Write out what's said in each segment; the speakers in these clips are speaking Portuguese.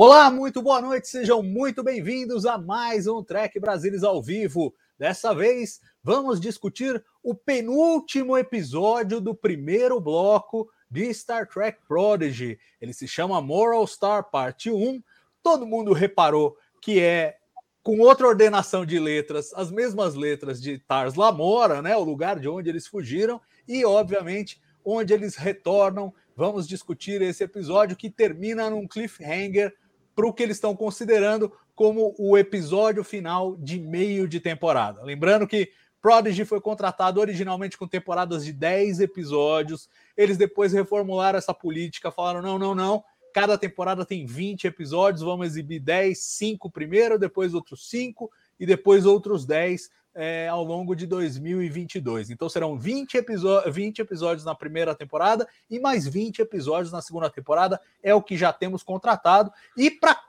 Olá, muito boa noite, sejam muito bem-vindos a mais um Trek Brasilis ao vivo. Dessa vez, vamos discutir o penúltimo episódio do primeiro bloco de Star Trek Prodigy. Ele se chama Moral Star Parte 1. Todo mundo reparou que é com outra ordenação de letras, as mesmas letras de Tars Lamora, né, o lugar de onde eles fugiram, e obviamente onde eles retornam. Vamos discutir esse episódio que termina num cliffhanger para o que eles estão considerando como o episódio final de meio de temporada. Lembrando que Prodigy foi contratado originalmente com temporadas de 10 episódios. Eles depois reformularam essa política, falaram: não, não, não. Cada temporada tem 20 episódios, vamos exibir 10, 5 primeiro, depois outros 5 e depois outros 10 é, ao longo de 2022. Então serão 20, 20 episódios na primeira temporada e mais 20 episódios na segunda temporada. É o que já temos contratado. E para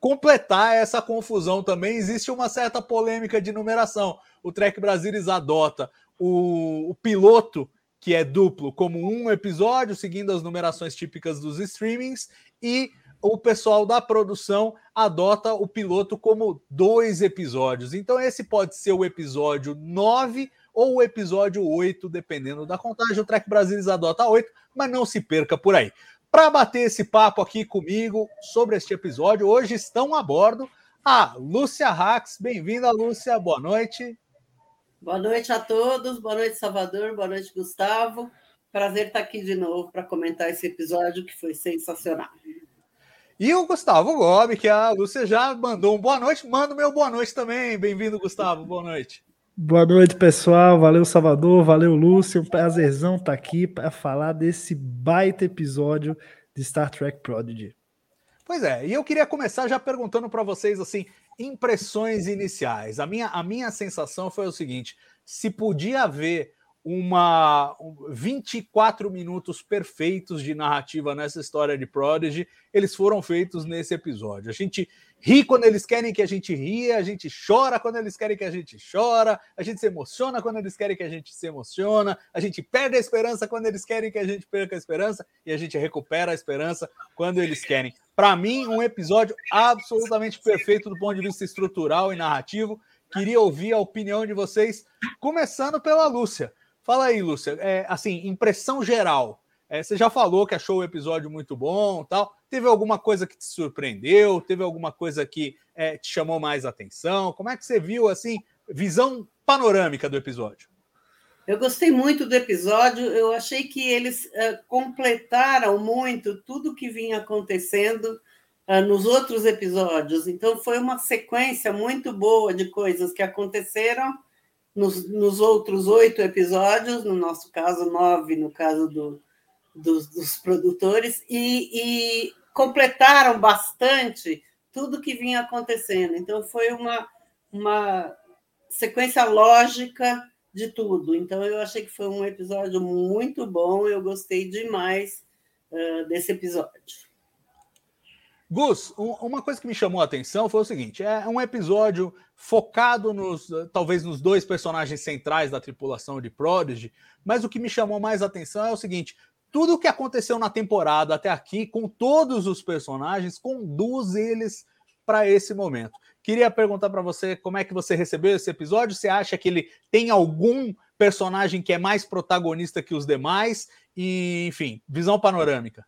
completar essa confusão também, existe uma certa polêmica de numeração. O Trek Brasilis adota o, o piloto que é duplo como um episódio, seguindo as numerações típicas dos streamings, e o pessoal da produção adota o piloto como dois episódios. Então, esse pode ser o episódio 9 ou o episódio 8, dependendo da contagem. O Trek Brasilis adota 8, mas não se perca por aí. Para bater esse papo aqui comigo sobre este episódio, hoje estão a bordo a Lúcia Rax. Bem-vinda, Lúcia. Boa noite. Boa noite a todos, boa noite, Salvador, boa noite, Gustavo. Prazer estar aqui de novo para comentar esse episódio que foi sensacional. E o Gustavo Gobi, que a Lúcia já mandou um boa noite, manda o meu boa noite também. Bem-vindo, Gustavo, boa noite. Boa noite, pessoal. Valeu, Salvador. Valeu, Lúcio. Um prazerzão estar aqui para falar desse baita episódio de Star Trek Prodigy. Pois é, e eu queria começar já perguntando para vocês assim, impressões iniciais. A minha, a minha sensação foi o seguinte: se podia haver uma 24 minutos perfeitos de narrativa nessa história de Prodigy, eles foram feitos nesse episódio. A gente ri quando eles querem que a gente ria, a gente chora quando eles querem que a gente chora, a gente se emociona quando eles querem que a gente se emociona, a gente perde a esperança quando eles querem que a gente perca a esperança e a gente recupera a esperança quando eles querem. Para mim, um episódio absolutamente perfeito do ponto de vista estrutural e narrativo. Queria ouvir a opinião de vocês, começando pela Lúcia. Fala aí, Lúcia. É, assim, impressão geral. É, você já falou que achou o episódio muito bom, tal. Teve alguma coisa que te surpreendeu? Teve alguma coisa que é, te chamou mais atenção? Como é que você viu assim visão panorâmica do episódio? Eu gostei muito do episódio. Eu achei que eles uh, completaram muito tudo que vinha acontecendo uh, nos outros episódios. Então foi uma sequência muito boa de coisas que aconteceram nos, nos outros oito episódios, no nosso caso, nove, no caso do, dos, dos produtores, e, e, completaram bastante tudo que vinha acontecendo. Então, foi uma, uma sequência lógica de tudo. Então, eu achei que foi um episódio muito bom, eu gostei demais uh, desse episódio. Gus, uma coisa que me chamou a atenção foi o seguinte: é um episódio focado nos, talvez nos dois personagens centrais da tripulação de Prodigy, mas o que me chamou mais atenção é o seguinte: tudo o que aconteceu na temporada até aqui, com todos os personagens, conduz eles para esse momento. Queria perguntar para você como é que você recebeu esse episódio. Você acha que ele tem algum personagem que é mais protagonista que os demais? E, enfim, visão panorâmica.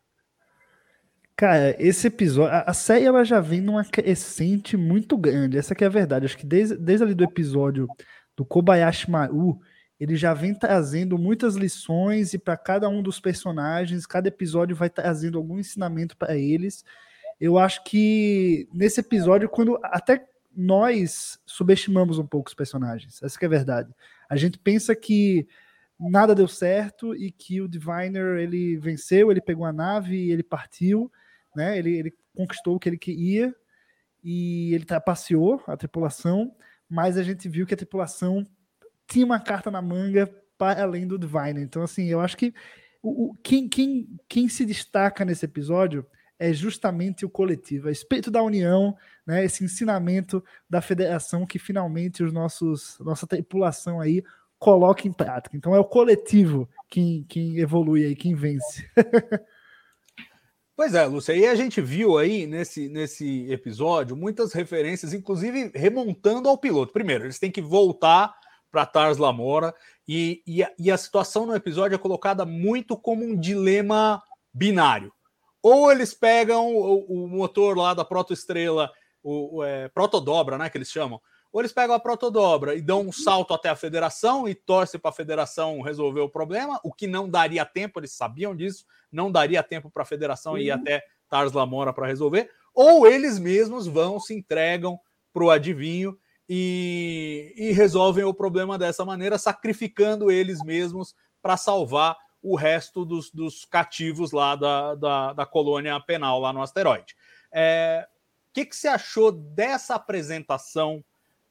Cara, esse episódio, a série ela já vem numa crescente muito grande, essa que é a verdade. Acho que desde, desde ali do episódio do Kobayashi Maru, ele já vem trazendo muitas lições e para cada um dos personagens, cada episódio vai trazendo algum ensinamento para eles. eu acho que nesse episódio, quando até nós subestimamos um pouco os personagens, essa é a verdade. A gente pensa que nada deu certo e que o Diviner ele venceu, ele pegou a nave, ele partiu, né? Ele, ele conquistou o que ele queria e ele trapaceou a tripulação, mas a gente viu que a tripulação tinha uma carta na manga para além do Diviner. Então, assim, eu acho que o, o, quem, quem, quem se destaca nesse episódio é justamente o coletivo, é o espírito da união, né, esse ensinamento da federação que finalmente os nossos nossa tripulação aí coloca em prática. Então é o coletivo quem, quem evolui aí, quem vence. Pois é, Lúcia, e a gente viu aí nesse, nesse episódio muitas referências, inclusive remontando ao piloto. Primeiro, eles têm que voltar para Tars Lamora, e, e, a, e a situação no episódio é colocada muito como um dilema binário. Ou eles pegam o, o motor lá da protoestrela, o, o é, protodobra, né, que eles chamam, ou eles pegam a protodobra e dão um salto até a federação e torcem para a federação resolver o problema, o que não daria tempo, eles sabiam disso, não daria tempo para a federação uhum. ir até Tars Lamora para resolver, ou eles mesmos vão, se entregam para o adivinho e, e, resolvem o problema dessa maneira, sacrificando eles mesmos para salvar o resto dos, dos cativos lá da, da, da, colônia penal lá no asteroide. O é, que, que você achou dessa apresentação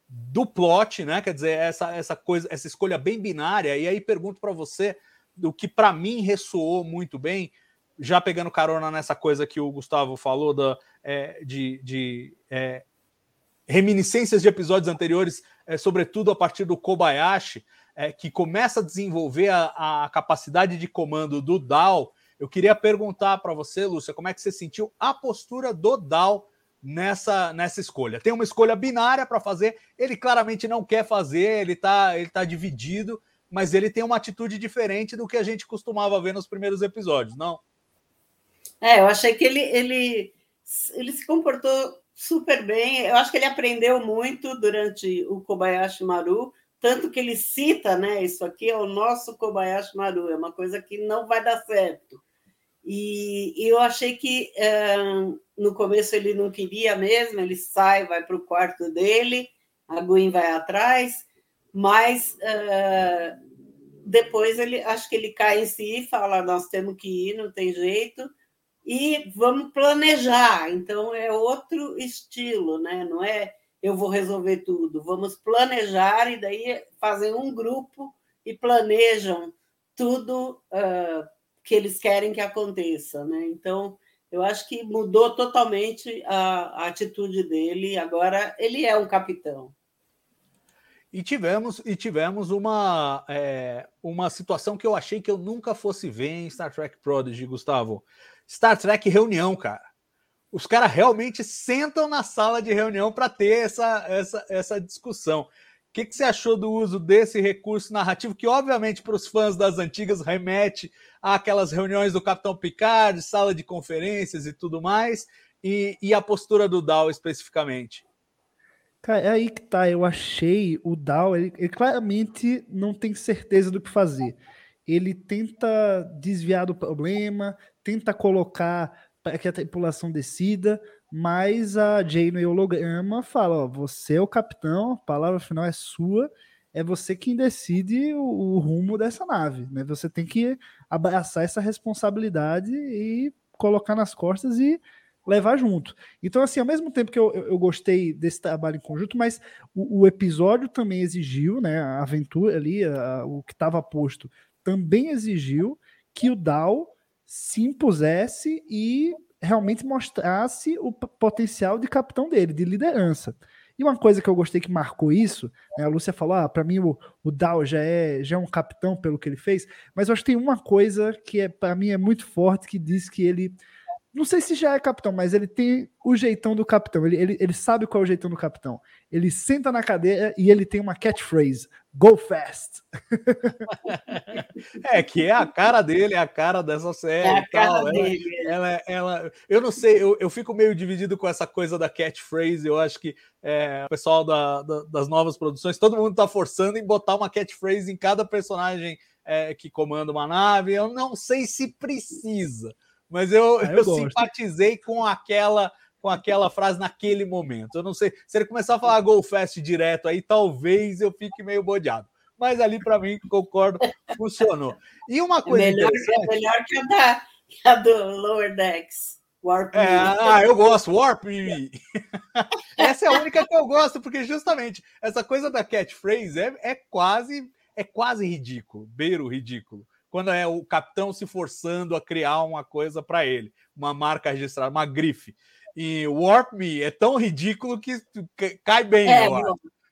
do plot, né? Quer dizer, essa, essa coisa, essa escolha bem binária. E aí pergunto para você do que para mim ressoou muito bem, já pegando carona nessa coisa que o Gustavo falou da, é, de, de é, reminiscências de episódios anteriores, é, sobretudo a partir do Kobayashi, é, que começa a desenvolver a, a, capacidade de comando do DAO. Eu queria perguntar para você, Lúcia, como é que você sentiu a postura do DAO nessa, nessa escolha. Tem uma escolha binária para fazer, ele claramente não quer fazer, ele está ele tá dividido, mas ele tem uma atitude diferente do que a gente costumava ver nos primeiros episódios, não? É, eu achei que ele, ele, ele se comportou super bem. Eu acho que ele aprendeu muito durante o Kobayashi Maru, tanto que ele cita, né? Isso aqui é o nosso Kobayashi Maru, é uma coisa que não vai dar certo. E, e eu achei que no começo ele não queria mesmo, ele sai, vai para o quarto dele, a Gwen vai atrás, mas uh, depois ele acho que ele cai em si e fala: nós temos que ir, não tem jeito, e vamos planejar. Então é outro estilo, né? Não é eu vou resolver tudo, vamos planejar e daí fazem um grupo e planejam tudo. Uh, que eles querem que aconteça, né? Então, eu acho que mudou totalmente a, a atitude dele. Agora ele é um capitão. E tivemos, e tivemos uma, é, uma situação que eu achei que eu nunca fosse ver em Star Trek Prodigy, Gustavo. Star Trek reunião, cara. Os caras realmente sentam na sala de reunião para ter essa, essa, essa discussão que, que você achou do uso desse recurso narrativo, que obviamente para os fãs das antigas remete àquelas reuniões do Capitão Picard, sala de conferências e tudo mais, e, e a postura do Dal especificamente? Cara, é aí que tá. Eu achei o Dal, ele, ele claramente não tem certeza do que fazer. Ele tenta desviar do problema, tenta colocar para que a tripulação decida, mas a Jane e holograma fala: ó, você é o capitão, a palavra final é sua, é você quem decide o, o, rumo dessa nave, né? Você tem que abraçar essa responsabilidade e colocar nas costas e levar junto. Então, assim, ao mesmo tempo que eu, eu, gostei desse trabalho em conjunto, mas o, o, episódio também exigiu, né? A aventura ali, a, o que estava posto, também exigiu que o Dal se impusesse e realmente mostrasse o potencial de capitão dele, de liderança. E uma coisa que eu gostei que marcou isso, né, a Lúcia falou, ah, para mim o, o Dow já é, já é um capitão pelo que ele fez, mas eu acho que tem uma coisa que é para mim é muito forte que diz que ele não sei se já é capitão, mas ele tem o jeitão do capitão. Ele, ele, ele sabe qual é o jeitão do capitão. Ele senta na cadeira e ele tem uma catchphrase: Go fast. é, que é a cara dele, é a cara dessa série. É a cara ela, dele. Ela, ela, eu não sei, eu, eu fico meio dividido com essa coisa da catchphrase. Eu acho que é, o pessoal da, da, das novas produções, todo mundo está forçando em botar uma catchphrase em cada personagem é, que comanda uma nave. Eu não sei se precisa mas eu, Ah, eu eu simpatizei com aquela com aquela frase naquele momento. Eu não sei, se ele começar a falar Go Fast direto aí, talvez eu fique meio bodeado. Mas ali, para mim, concordo, funcionou. E uma É coisa melhor, é interessante. melhor que a, da, que a do Lower Decks. Warp É, ah, eu gosto, Warp Me. essa é a única que eu gosto, porque justamente essa coisa da catchphrase é, é quase é quase ridículo, beira o ridículo. Quando é o capitão se forçando a criar uma coisa para ele, uma marca registrada, uma grife. E Warp Me é tão ridículo que cai bem. É, bom,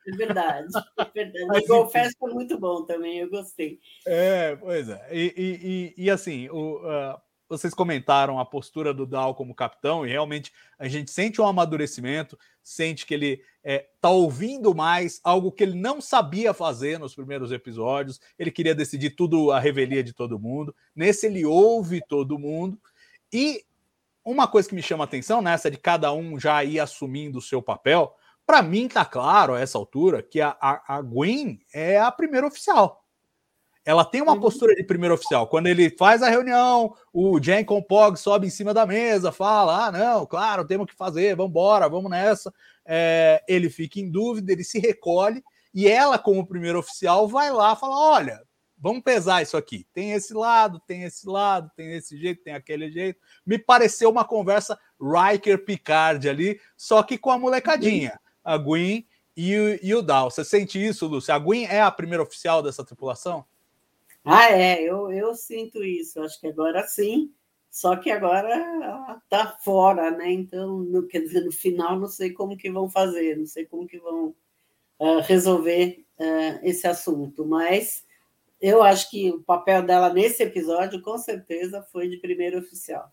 é verdade. É verdade. Mas, o. Fast foi muito bom também, eu gostei. É, pois é. E, e- e- assim, o, ah, vocês comentaram a postura do Dal como capitão, e realmente a gente sente um amadurecimento, sente que ele está ouvindo mais, algo que ele não sabia fazer nos primeiros episódios. Ele queria decidir tudo a revelia de todo mundo. Nesse, ele ouve todo mundo. E uma coisa que me chama a atenção nessa de cada um já ir assumindo o seu papel. Para mim, tá claro a essa altura que a, a, a Gwen é a primeira oficial ela tem uma Uhum. postura de primeiro oficial. Quando ele faz a reunião, o Jenkon Pog sobe em cima da mesa, fala: Ah, não, claro, temos que fazer, vamos embora, vamos nessa. É, ele fica em dúvida, ele se recolhe, e ela, como primeiro oficial, vai lá e fala: Olha, vamos pesar isso aqui. Tem esse lado, tem esse lado, tem esse jeito, tem aquele jeito. Me pareceu uma conversa Riker-Picard ali, só que com a molecadinha, a Gwen e o, e o Dal. Você sente isso, Lúcia? A Gwen é a primeira oficial dessa tripulação? Ah, é, eu, eu sinto isso. Acho que agora sim. Só que agora está fora, né? Então, no, quer dizer, no final, não sei como que vão fazer, não sei como que vão ah, resolver ah, esse assunto. Mas eu acho que o papel dela nesse episódio, com certeza, foi de primeiro oficial.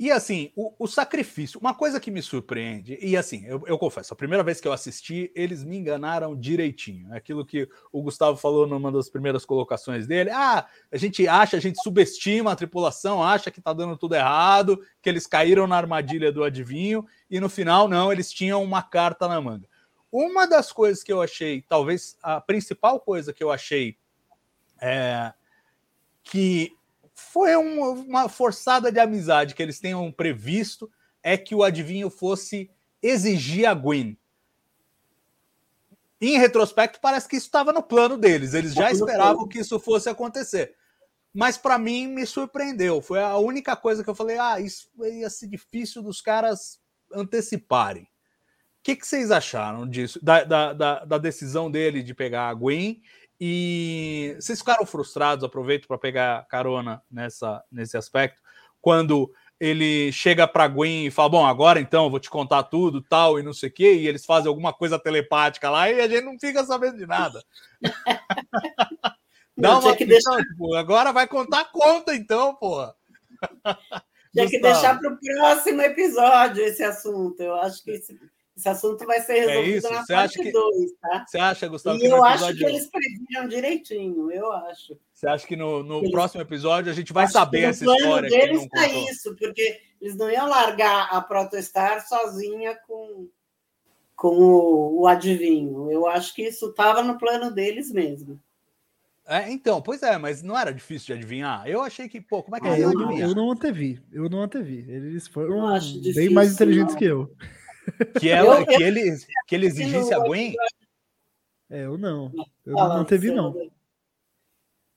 E assim, o, o sacrifício, uma coisa que me surpreende, e assim, eu, eu confesso, a primeira vez que eu assisti, eles me enganaram direitinho. É Aquilo que o Gustavo falou numa das primeiras colocações dele: ah, a gente acha, a gente subestima a tripulação, acha que tá dando tudo errado, que eles caíram na armadilha do adivinho, e no final, não, eles tinham uma carta na manga. Uma das coisas que eu achei, talvez a principal coisa que eu achei é, que foi uma, uma forçada de amizade que eles tenham previsto é que o adivinho fosse exigir a Gwen. Em retrospecto, parece que isso estava no plano deles. Eles já esperavam que isso fosse acontecer. Mas para mim me surpreendeu. Foi a única coisa que eu falei: ah, isso ia ser difícil dos caras anteciparem. O que, que vocês acharam disso? Da, da, da, da decisão dele de pegar a Gwen e vocês ficaram frustrados, aproveito para pegar carona nessa, nesse aspecto, quando ele chega para Gwen e fala: Bom, agora então eu vou te contar tudo, tal, e não sei o quê, e eles fazem alguma coisa telepática lá e a gente não fica sabendo de nada. Dá Não, uma que deixar- tipo, agora vai contar conta, então, porra. Tinha que deixar para o próximo episódio esse assunto. Eu acho que esse, esse assunto vai ser resolvido É isso? na Você parte que- 2, tá? Você acha, Gustavo, E que eu acho que eles previram direitinho, eu acho. Você acha que no, no Eles- próximo episódio a gente vai Acho que saber essa plano história que ele deles não tá contou? isso, porque eles não iam largar a Protostar sozinha com, com o, o adivinho. Eu acho que isso estava no plano deles mesmo. É, então, pois é, mas não era difícil de adivinhar. Eu achei que, pô, como é que É, eles eu, não, eu não antevi. Eu não antevi. Eles foram bem mais inteligentes não. que eu. Que, ela, Eu- que, ele, que ele exigisse a Gwen? É, eu não. Eu Fala, não antevi, não.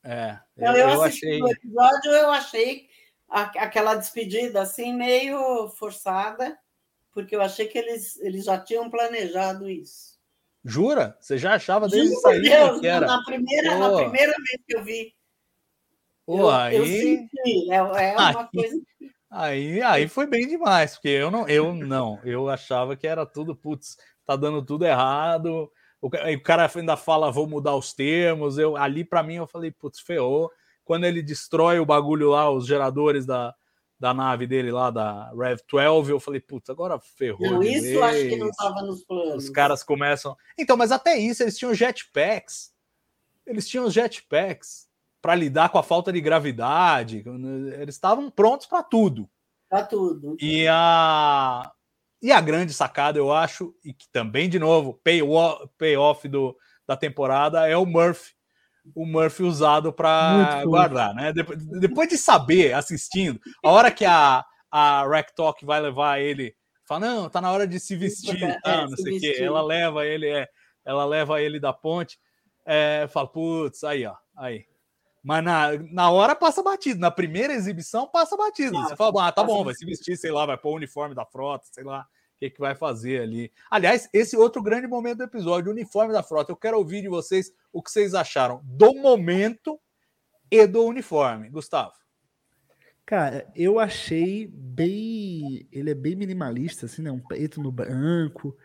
É, Não, eu, eu, eu assisti achei. o episódio, eu achei a- aquela despedida assim meio forçada, porque eu achei que eles, eles já tinham planejado isso. Jura? Você já achava desde Juro por sair Deus, que era? na primeira, na Pô. primeira vez que eu vi, Pô, eu, aí, eu senti, é, é uma Aí- coisa aí, aí foi bem demais, porque eu não, eu não, eu achava que era tudo, putz, tá dando tudo errado. O, o cara ainda fala, vou mudar os termos. Eu ali para mim eu falei, putz, ferrou. Quando ele destrói o bagulho lá, os geradores da, da nave dele lá, da Rev 12, eu falei, putz, agora ferrou. Não, isso eu acho que não vez. estava nos planos. Os caras começam. Então, mas até isso, eles tinham jetpacks. Eles tinham jetpacks para lidar com a falta de gravidade. Eles estavam prontos para tudo. Tá tudo. E a, e a grande sacada, eu acho, e que também, de novo, payoff pay do, da temporada é o Murphy. o Murphy usado para guardar, né? Depois, depois de saber, assistindo, a hora que a, a Rack Talk vai levar ele, fala, não, tá na hora de se vestir, é, tá, não sei o quê. Ela leva ele, é, ela leva ele da ponte, é, fala, putz, aí, ó, aí. Mas na, na hora passa batido. Na primeira exibição passa batido. Você fala, ah, tá bom, vai se vestir, sei lá, vai pôr o uniforme da frota, sei lá o que, que vai fazer ali. Aliás, esse outro grande momento do episódio, o uniforme da frota. Eu quero ouvir de vocês o que vocês acharam do momento e do uniforme. Gustavo. Cara, eu achei bem. Ele é bem minimalista, assim, né? Um preto no branco.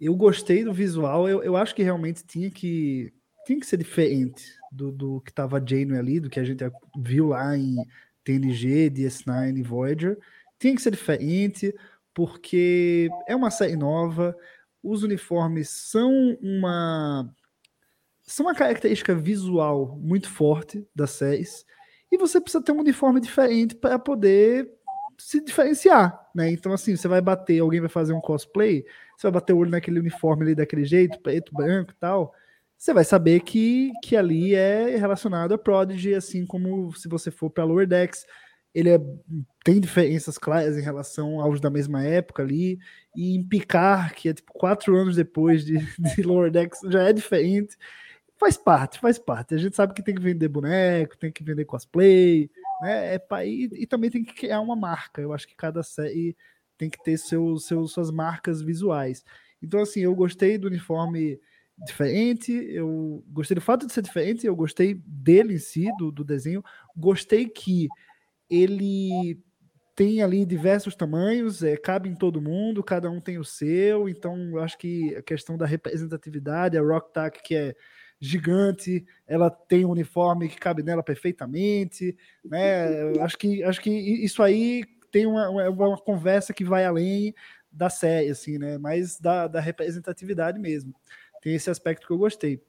Eu gostei do visual. Eu, eu acho que realmente tinha que, tinha que ser diferente do, do que estava Janeway ali, do que a gente viu lá em TNG, DS9 e Voyager. Tinha que ser diferente, porque é uma série nova, os uniformes são uma são uma característica visual muito forte das séries, e você precisa ter um uniforme diferente para poder se diferenciar, né? Então, assim, você vai bater, alguém vai fazer um cosplay, você vai bater o olho naquele uniforme ali daquele jeito, preto, branco e tal você vai saber que, que ali é relacionado a Prodigy, assim como se você for para Lower Decks, ele é, tem diferenças claras em relação aos da mesma época ali, e em Picar, que é tipo quatro anos depois de, de Lower Decks, já é diferente. Faz parte, faz parte. A gente sabe que tem que vender boneco, tem que vender cosplay, né? É, e, e também tem que criar uma marca. Eu acho que cada série tem que ter seu, seu, suas marcas visuais. Então, assim, eu gostei do uniforme diferente, eu gostei do fato de ser diferente, eu gostei dele em si, do, do desenho, gostei que ele tem ali diversos tamanhos, é, cabe em todo mundo, cada um tem o seu, então acho que a questão da representatividade, a Rock Tack, que é gigante, ela tem um uniforme que cabe nela perfeitamente, né? Acho que acho que isso aí tem uma, uma, uma conversa que vai além da série, assim, né? Mais da, da representatividade mesmo. Tem esse aspecto que eu gostei.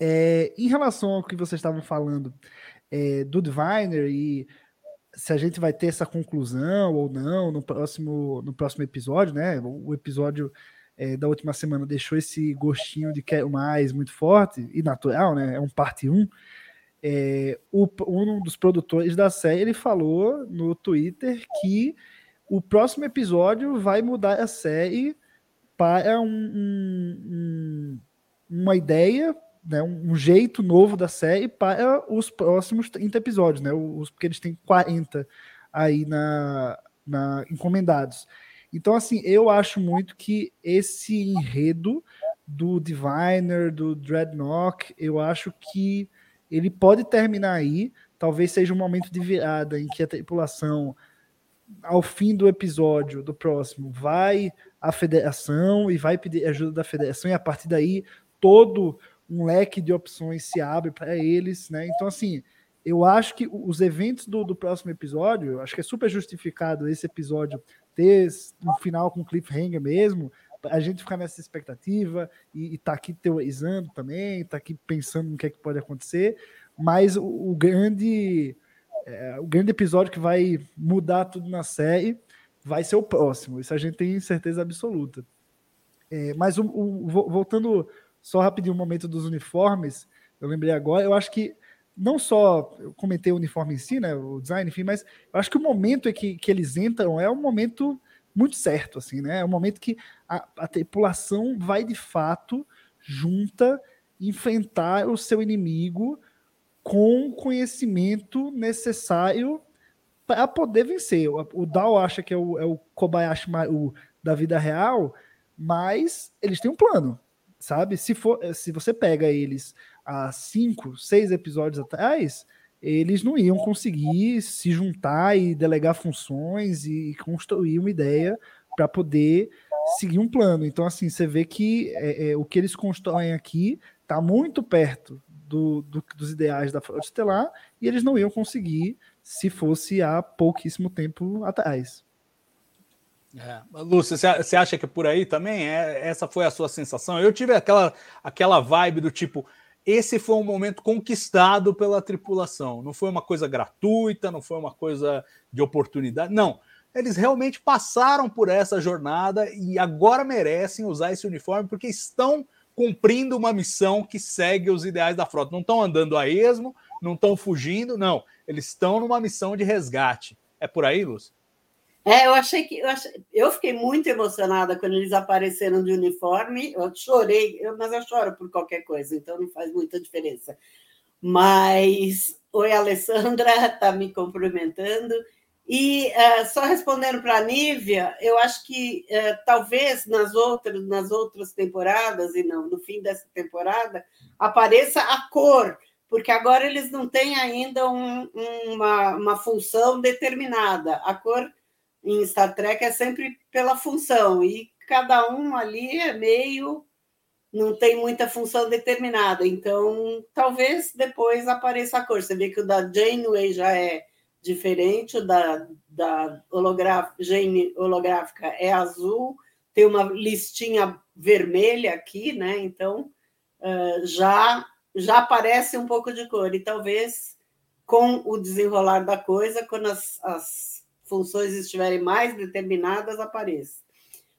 É, em relação ao que vocês estavam falando é, do Diviner e se a gente vai ter essa conclusão ou não no próximo, no próximo episódio, né? O episódio é, da última semana deixou esse gostinho de quero mais muito forte e natural, né? É um parte 1. É, o, um dos produtores da série ele falou no Twitter que o próximo episódio vai mudar a série para um, um, uma ideia, né, um jeito novo da série para os próximos 30 episódios, né, os, porque eles têm 40 aí na, na encomendados. Então, assim, eu acho muito que esse enredo do Diviner, do Dreadnought, eu acho que ele pode terminar aí. Talvez seja um momento de virada em que a tripulação, ao fim do episódio do próximo, vai a federação e vai pedir ajuda da federação, e a partir daí todo um leque de opções se abre para eles, né? Então, assim, eu acho que os eventos do, do próximo episódio, eu acho que é super justificado esse episódio ter um final com cliffhanger mesmo, a gente ficar nessa expectativa e, e tá aqui teorizando também, tá aqui pensando no que é que pode acontecer, mas o, o grande é, o grande episódio que vai mudar tudo na série vai ser o próximo. Isso a gente tem certeza absoluta. É, mas o, o, voltando só rapidinho o momento dos uniformes, eu lembrei agora, eu acho que não só eu comentei o uniforme em si, né, o design, enfim, mas eu acho que o momento que, que eles entram é um momento muito certo, assim, né? É um momento que a, a tripulação vai de fato junta enfrentar o seu inimigo com o conhecimento necessário para poder vencer. O, o Dao acha que é o, é o Kobayashi Maru da vida real, mas eles têm um plano, sabe? Se, for, se você pega eles há cinco, seis episódios atrás, eles não iam conseguir se juntar e delegar funções e construir uma ideia para poder seguir um plano. Então, assim, você vê que é, é, o que eles constroem aqui está muito perto do, do, dos ideais da Frota Estelar e eles não iam conseguir se fosse há pouquíssimo tempo atrás. É. Lúcio, você acha que é por aí também? É, essa foi a sua sensação? Eu tive aquela, aquela vibe do tipo: esse foi um momento conquistado pela tripulação. Não foi uma coisa gratuita, não foi uma coisa de oportunidade. Não. Eles realmente passaram por essa jornada e agora merecem usar esse uniforme porque estão cumprindo uma missão que segue os ideais da frota. Não estão andando a esmo, não estão fugindo, não. Eles estão numa missão de resgate. É por aí, Lúcio? É, eu achei que. Eu, achei, eu fiquei muito emocionada quando eles apareceram de uniforme. Eu chorei, eu, mas eu choro por qualquer coisa, então não faz muita diferença. Mas, oi, Alessandra, está me cumprimentando. E uh, só respondendo para a Nívia, eu acho que uh, talvez nas outras, nas outras temporadas, e não no fim dessa temporada, apareça a cor, porque agora eles não têm ainda um, uma, uma função determinada. A cor em Star Trek é sempre pela função, e cada um ali é meio. não tem muita função determinada. Então, talvez depois apareça a cor. Você vê que o da Janeway já é diferente, da, da holográfica, gene holográfica é azul, tem uma listinha vermelha aqui, né? Então já já aparece um pouco de cor, e talvez com o desenrolar da coisa, quando as, as funções estiverem mais determinadas, apareça.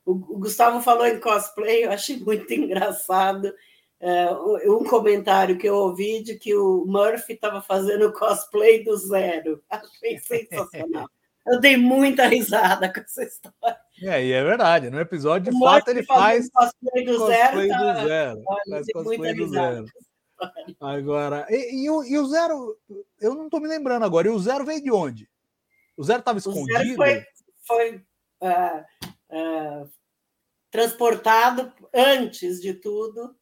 O, o Gustavo falou em cosplay, eu achei muito engraçado uh, um comentário que eu ouvi de que o Murphy estava fazendo cosplay do zero. Achei sensacional. Eu dei muita risada com essa história. É, e é verdade. No episódio, de fato, ele faz cosplay do cosplay zero. Do zero. faz cosplay do zero. Agora, e, e, o, e, o, zero, eu não estou me lembrando agora. E o zero veio de onde? O zero estava escondido? O zero foi, foi uh, uh, transportado antes de tudo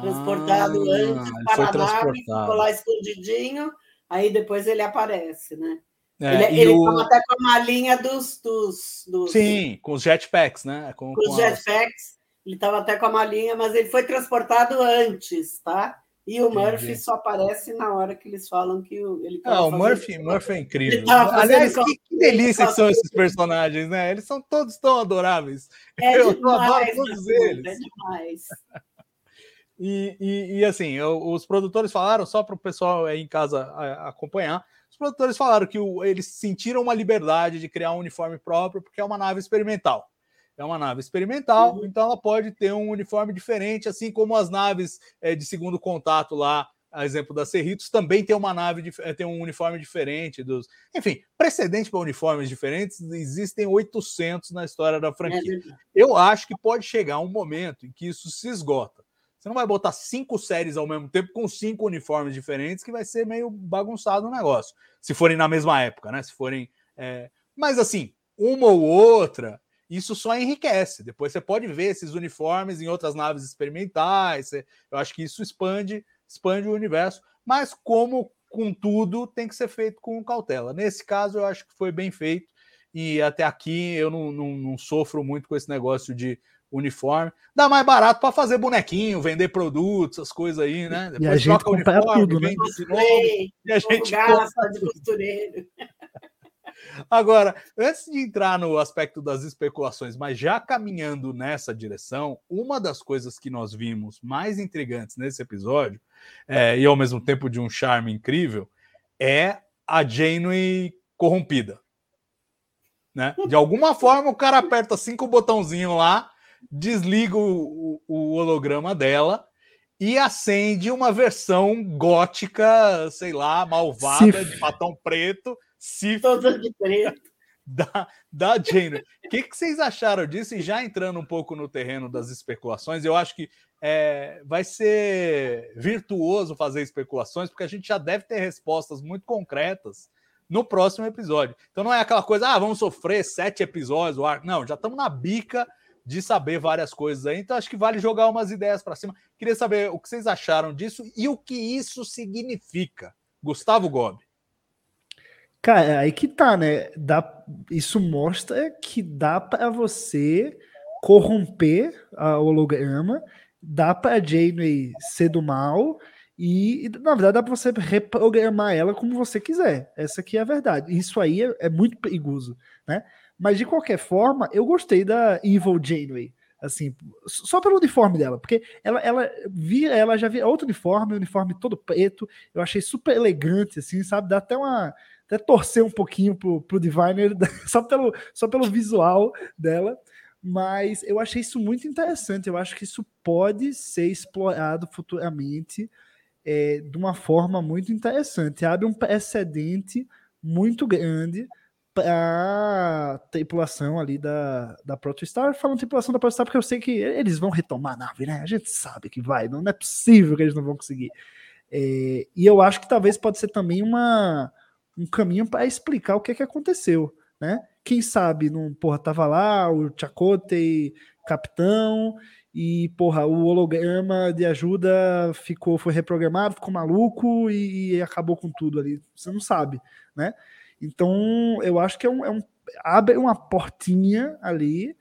transportado ah, antes para a nave, ficou lá escondidinho, aí depois ele aparece, né? É, ele estava o... até com a malinha dos, dos, dos, Sim, com os jetpacks, né? Com, com os jetpacks, ele estava até com a malinha, mas ele foi transportado antes, tá? E o Entendi. Murphy só aparece na hora que eles falam que ele Ah, o Murphy, Murphy é incrível. Aliás, que, que delícia que são esses personagens, né? Eles são todos tão adoráveis. É Eu demais, adoro todos eles. É demais. E, e, e assim, eu, os produtores falaram, só para o pessoal aí em casa acompanhar, os produtores falaram que o, eles sentiram uma liberdade de criar um uniforme próprio, porque é uma nave experimental. É uma nave experimental, uhum. então ela pode ter um uniforme diferente, assim como as naves é, de segundo contato lá, a exemplo da Cerritos, também tem uma nave, é, tem um uniforme diferente dos. Enfim, precedente para uniformes diferentes, existem 800 na história da franquia. É Eu acho que pode chegar um momento em que isso se esgota. Você não vai botar cinco séries ao mesmo tempo com cinco uniformes diferentes, que vai ser meio bagunçado o negócio. Se forem na mesma época, né? Se forem. É... Mas assim, uma ou outra, isso só enriquece. Depois você pode ver esses uniformes em outras naves experimentais. Eu acho que isso expande, expande o universo. Mas como com tudo, tem que ser feito com cautela. Nesse caso, eu acho que foi bem feito. E até aqui eu não, não, não sofro muito com esse negócio de uniforme. Dá mais barato para fazer bonequinho, vender produtos, essas coisas aí, né? Depois e a gente compra uniforme, tudo, né? De novo, e a gente gasta de costureiro. Agora, antes de entrar no aspecto das especulações, mas já caminhando nessa direção, uma das coisas que nós vimos mais intrigantes nesse episódio, é, e ao mesmo tempo de um charme incrível, é a Janeway corrompida. Né? De alguma forma, o cara aperta cinco botãozinhos lá desliga o, o, holograma dela e acende uma versão gótica, sei lá, malvada, Cif. de batom preto, Cif, toda de preto. Da, da Jane. O que, que vocês acharam disso? E já entrando um pouco no terreno das especulações, eu acho que é, vai ser virtuoso fazer especulações, porque a gente já deve ter respostas muito concretas no próximo episódio. Então não é aquela coisa, ah, vamos sofrer sete episódios, não, já estamos na bica de saber várias coisas aí. Então, acho que vale jogar umas ideias para cima. Queria saber o que vocês acharam disso e o que isso significa. Gustavo Gobi. Cara, é aí que tá, né? Dá, isso mostra que dá para você corromper a holograma, dá para Janeway ser do mal e, na verdade, dá para você reprogramar ela como você quiser. Essa aqui é a verdade. Isso aí é, é muito perigoso, né? Mas de qualquer forma, eu gostei da Evil Janeway. Assim, só pelo uniforme dela, porque ela, ela via, ela já via outro uniforme, uniforme todo preto. Eu achei super elegante, assim, sabe? Dá até uma. Até torcer um pouquinho pro, pro Diviner, só pelo, só pelo visual dela. Mas eu achei isso muito interessante. Eu acho que isso pode ser explorado futuramente é, de uma forma muito interessante. Abre um precedente muito grande a tripulação ali da, da Protostar. Falando tripulação da Protostar porque eu sei que eles vão retomar a nave, né? A gente sabe que vai, não é possível que eles não vão conseguir. É, e eu acho que talvez pode ser também uma, um caminho para explicar o que, é que aconteceu, né? Quem sabe, não, porra, tava lá o Chakotay, capitão, e, porra, o holograma de ajuda ficou, foi reprogramado, ficou maluco e, e acabou com tudo ali. Você não sabe, né? Então, eu acho que é um, é um abre uma portinha ali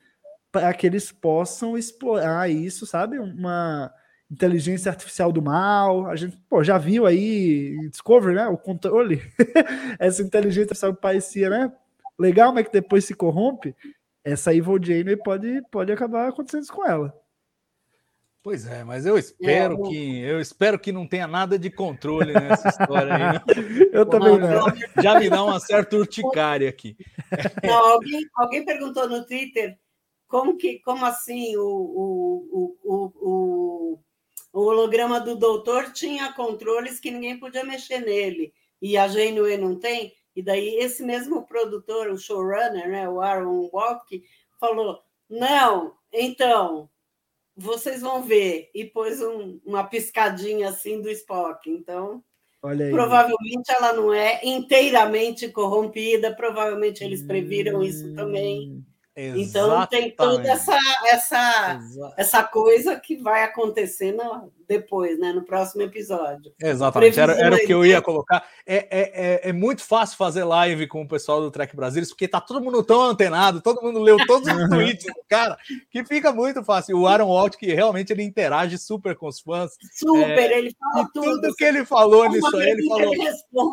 para que eles possam explorar isso, sabe? Uma inteligência artificial do mal. A gente pô, já viu aí Discovery, né? O controle. Essa inteligência artificial parecia, né? Legal, mas que depois se corrompe. Essa Evil Janeway pode, pode acabar acontecendo isso com ela. Pois é, mas eu espero é, que eu espero que não tenha nada de controle nessa história aí. Né? eu também não. Já me dá uma certa urticária aqui. Não, alguém, alguém perguntou no Twitter como que como assim o, o, o, o, o holograma do doutor tinha controles que ninguém podia mexer nele e a Janeway não tem. E daí esse mesmo produtor, o showrunner, né, o Aaron Walk, falou: não, então vocês vão ver. E pôs um, uma piscadinha assim do Spock. Então, provavelmente ela não é inteiramente corrompida, provavelmente eles previram isso também. Exatamente. Então tem toda essa essa essa coisa que vai acontecendo depois, né, no próximo episódio. Exatamente, era, era o que eu ia colocar. É, é, é, é, muito fácil fazer live com o pessoal do Trek Brasil, porque tá todo mundo tão antenado, todo mundo leu todos os tweets do cara, que fica muito fácil. O Aaron Walt, que realmente ele interage super com os fãs. Super, é, ele fala tudo. Tudo que ele falou nisso aí, ele falou.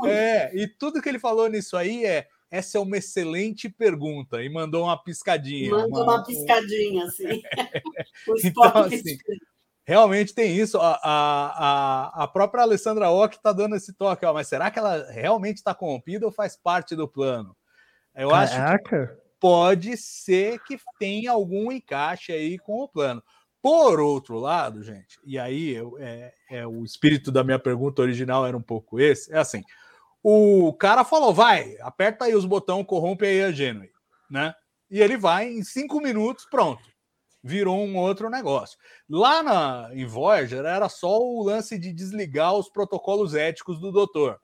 Ele é, e tudo que ele falou nisso aí é essa é uma excelente pergunta. E mandou uma piscadinha. Mandou uma, uma piscadinha, assim. então, assim, realmente tem isso. A, a, a própria Alessandra Ock está dando esse toque, ó, mas será que ela realmente está corrompida ou faz parte do plano? Eu Caraca. acho que pode ser que tenha algum encaixe aí com o plano. Por outro lado, gente, e aí eu, é, é, o espírito da minha pergunta original era um pouco esse, é assim, o cara falou: vai, aperta aí os botões, corrompe aí a Genway, né? E ele vai em cinco minutos, pronto. Virou um outro negócio. Lá na, em Voyager era só o lance de desligar os protocolos éticos do doutor.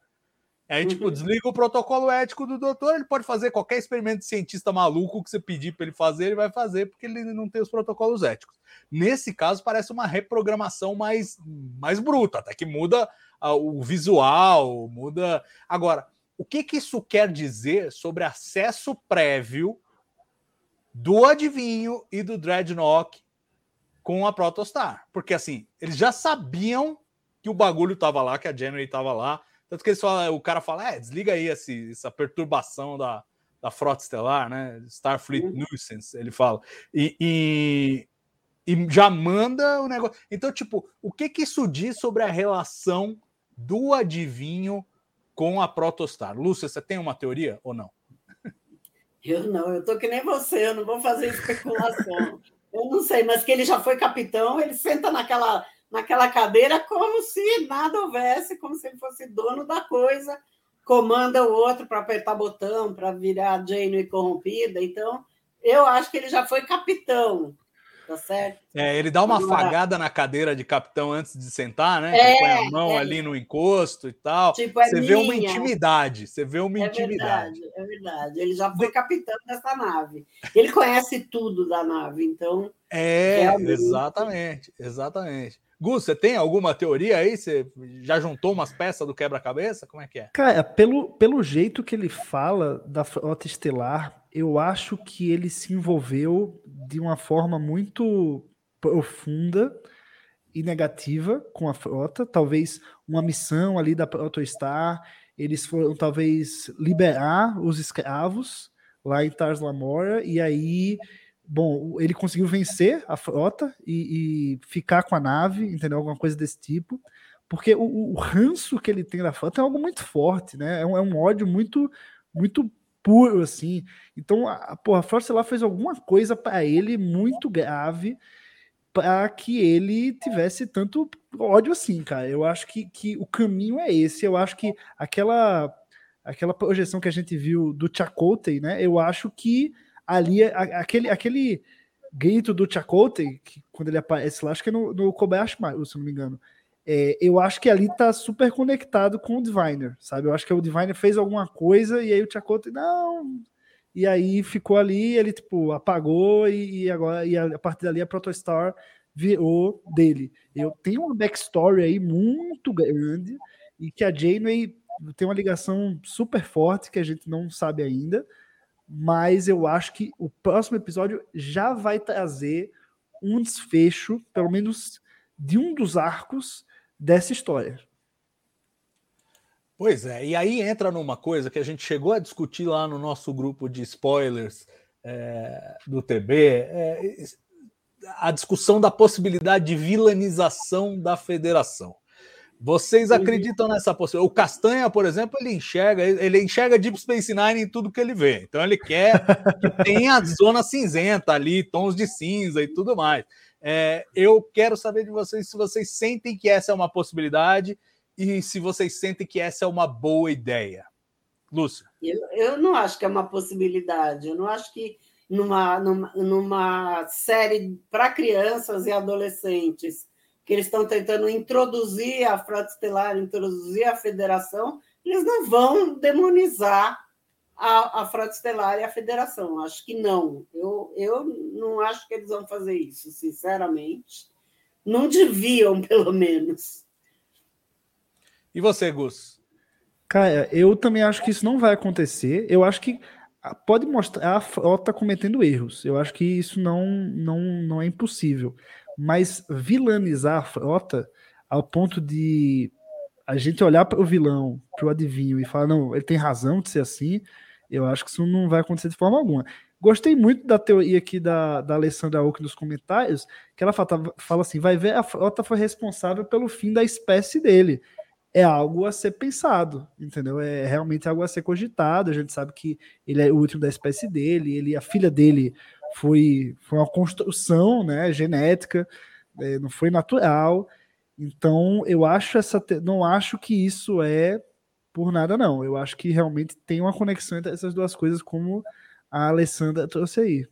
Aí, tipo, uhum. desliga o protocolo ético do doutor, ele pode fazer qualquer experimento de cientista maluco que você pedir para ele fazer, ele vai fazer, porque ele não tem os protocolos éticos. Nesse caso, parece uma reprogramação mais, mais bruta, até que muda o visual, muda. Agora, o que, que isso quer dizer sobre acesso prévio do adivinho e do Dreadnought com a Protostar? Porque assim, eles já sabiam que o bagulho estava lá, que a January estava lá. Tanto que eles falam, o cara fala: é, desliga aí esse, essa perturbação da, da frota estelar, né? Starfleet uhum. Nuisance, ele fala. E, e, e, já manda o negócio. Então, tipo, o que, que isso diz sobre a relação do adivinho com a Protostar. Lúcia, você tem uma teoria ou não? Eu não, eu tô que nem você, eu não vou fazer especulação. eu não sei, mas que ele já foi capitão, ele senta naquela, naquela cadeira como se nada houvesse, como se ele fosse dono da coisa, comanda o outro para apertar botão, para virar Jane corrompida. Então, eu acho que ele já foi capitão tá certo? É, ele dá uma afagada na cadeira de capitão antes de sentar, né? É, põe a mão é. ali no encosto e tal. Tipo, é você minha. vê uma intimidade, você vê uma é intimidade. Verdade, é verdade. Ele já foi capitão dessa nave. Ele conhece tudo da nave, então. É, realmente... exatamente, exatamente. Gus, você tem alguma teoria aí? Você já juntou umas peças do quebra-cabeça? Como é que é? Cara, pelo, pelo jeito que ele fala da frota estelar, eu acho que ele se envolveu de uma forma muito profunda e negativa com a frota. Talvez uma missão ali da Protostar, eles foram talvez liberar os escravos lá em Tars Lamora, e aí, bom, ele conseguiu vencer a frota e, e ficar com a nave, entendeu? Alguma coisa desse tipo. Porque o, o ranço que ele tem da frota é algo muito forte, né? É um, é um ódio muito, muito puro, assim. Então, a, porra, a Frota Estelar fez alguma coisa para ele muito grave para que ele tivesse tanto ódio assim, cara. Eu acho que, que o caminho é esse. Eu acho que aquela aquela projeção que a gente viu do Chakotay, né? Eu acho que ali aquele aquele grito do Chakotay, que quando ele aparece lá, acho que é no, no Kobayashi Maru, se não me engano. É, eu acho que ali tá super conectado com o Diviner, sabe? Eu acho que o Diviner fez alguma coisa e aí o Chakotay, não. E aí ficou ali, ele tipo apagou e, e agora e a, a partir dali a Protostar virou dele. Eu tenho uma backstory aí muito grande e que a Janeway tem uma ligação super forte que a gente não sabe ainda, mas eu acho que o próximo episódio já vai trazer um desfecho, pelo menos de um dos arcos dessa história. Pois é, e aí entra numa coisa que a gente chegou a discutir lá no nosso grupo de spoilers é, do TB, é, a discussão da possibilidade de vilanização da federação. Vocês acreditam nessa possibilidade? O Castanha, por exemplo, ele enxerga, ele enxerga Deep Space Nine em tudo que ele vê. Então ele quer que tenha a zona cinzenta ali, tons de cinza e tudo mais. É, eu quero saber de vocês se vocês sentem que essa é uma possibilidade e se vocês sentem que essa é uma boa ideia. Lúcia. Eu, eu não acho que é uma possibilidade. Eu não acho que numa, numa, numa série para crianças e adolescentes que eles estão tentando introduzir a Frota Estelar, introduzir a Federação, eles não vão demonizar a, a Frota Estelar e a Federação. Acho que não. Eu, eu não acho que eles vão fazer isso, sinceramente. Não deviam, pelo menos. E você, Gus? Cara, eu também acho que isso não vai acontecer. Eu acho que pode mostrar a frota cometendo erros. Eu acho que isso não, não, não é impossível. Mas vilanizar a frota ao ponto de a gente olhar para o vilão, para o adivinho e falar, não, ele tem razão de ser assim, eu acho que isso não vai acontecer de forma alguma. Gostei muito da teoria aqui da, da Alessandra Oak nos comentários, que ela fala, fala assim: vai ver, a frota foi responsável pelo fim da espécie dele. É algo a ser pensado, entendeu? É realmente algo a ser cogitado. A gente sabe que ele é o último da espécie dele, ele, a filha dele foi, foi uma construção né, genética, é, não foi natural. Então, eu acho essa. Não acho que isso é por nada, não. Eu acho que realmente tem uma conexão entre essas duas coisas, como a Alessandra trouxe aí.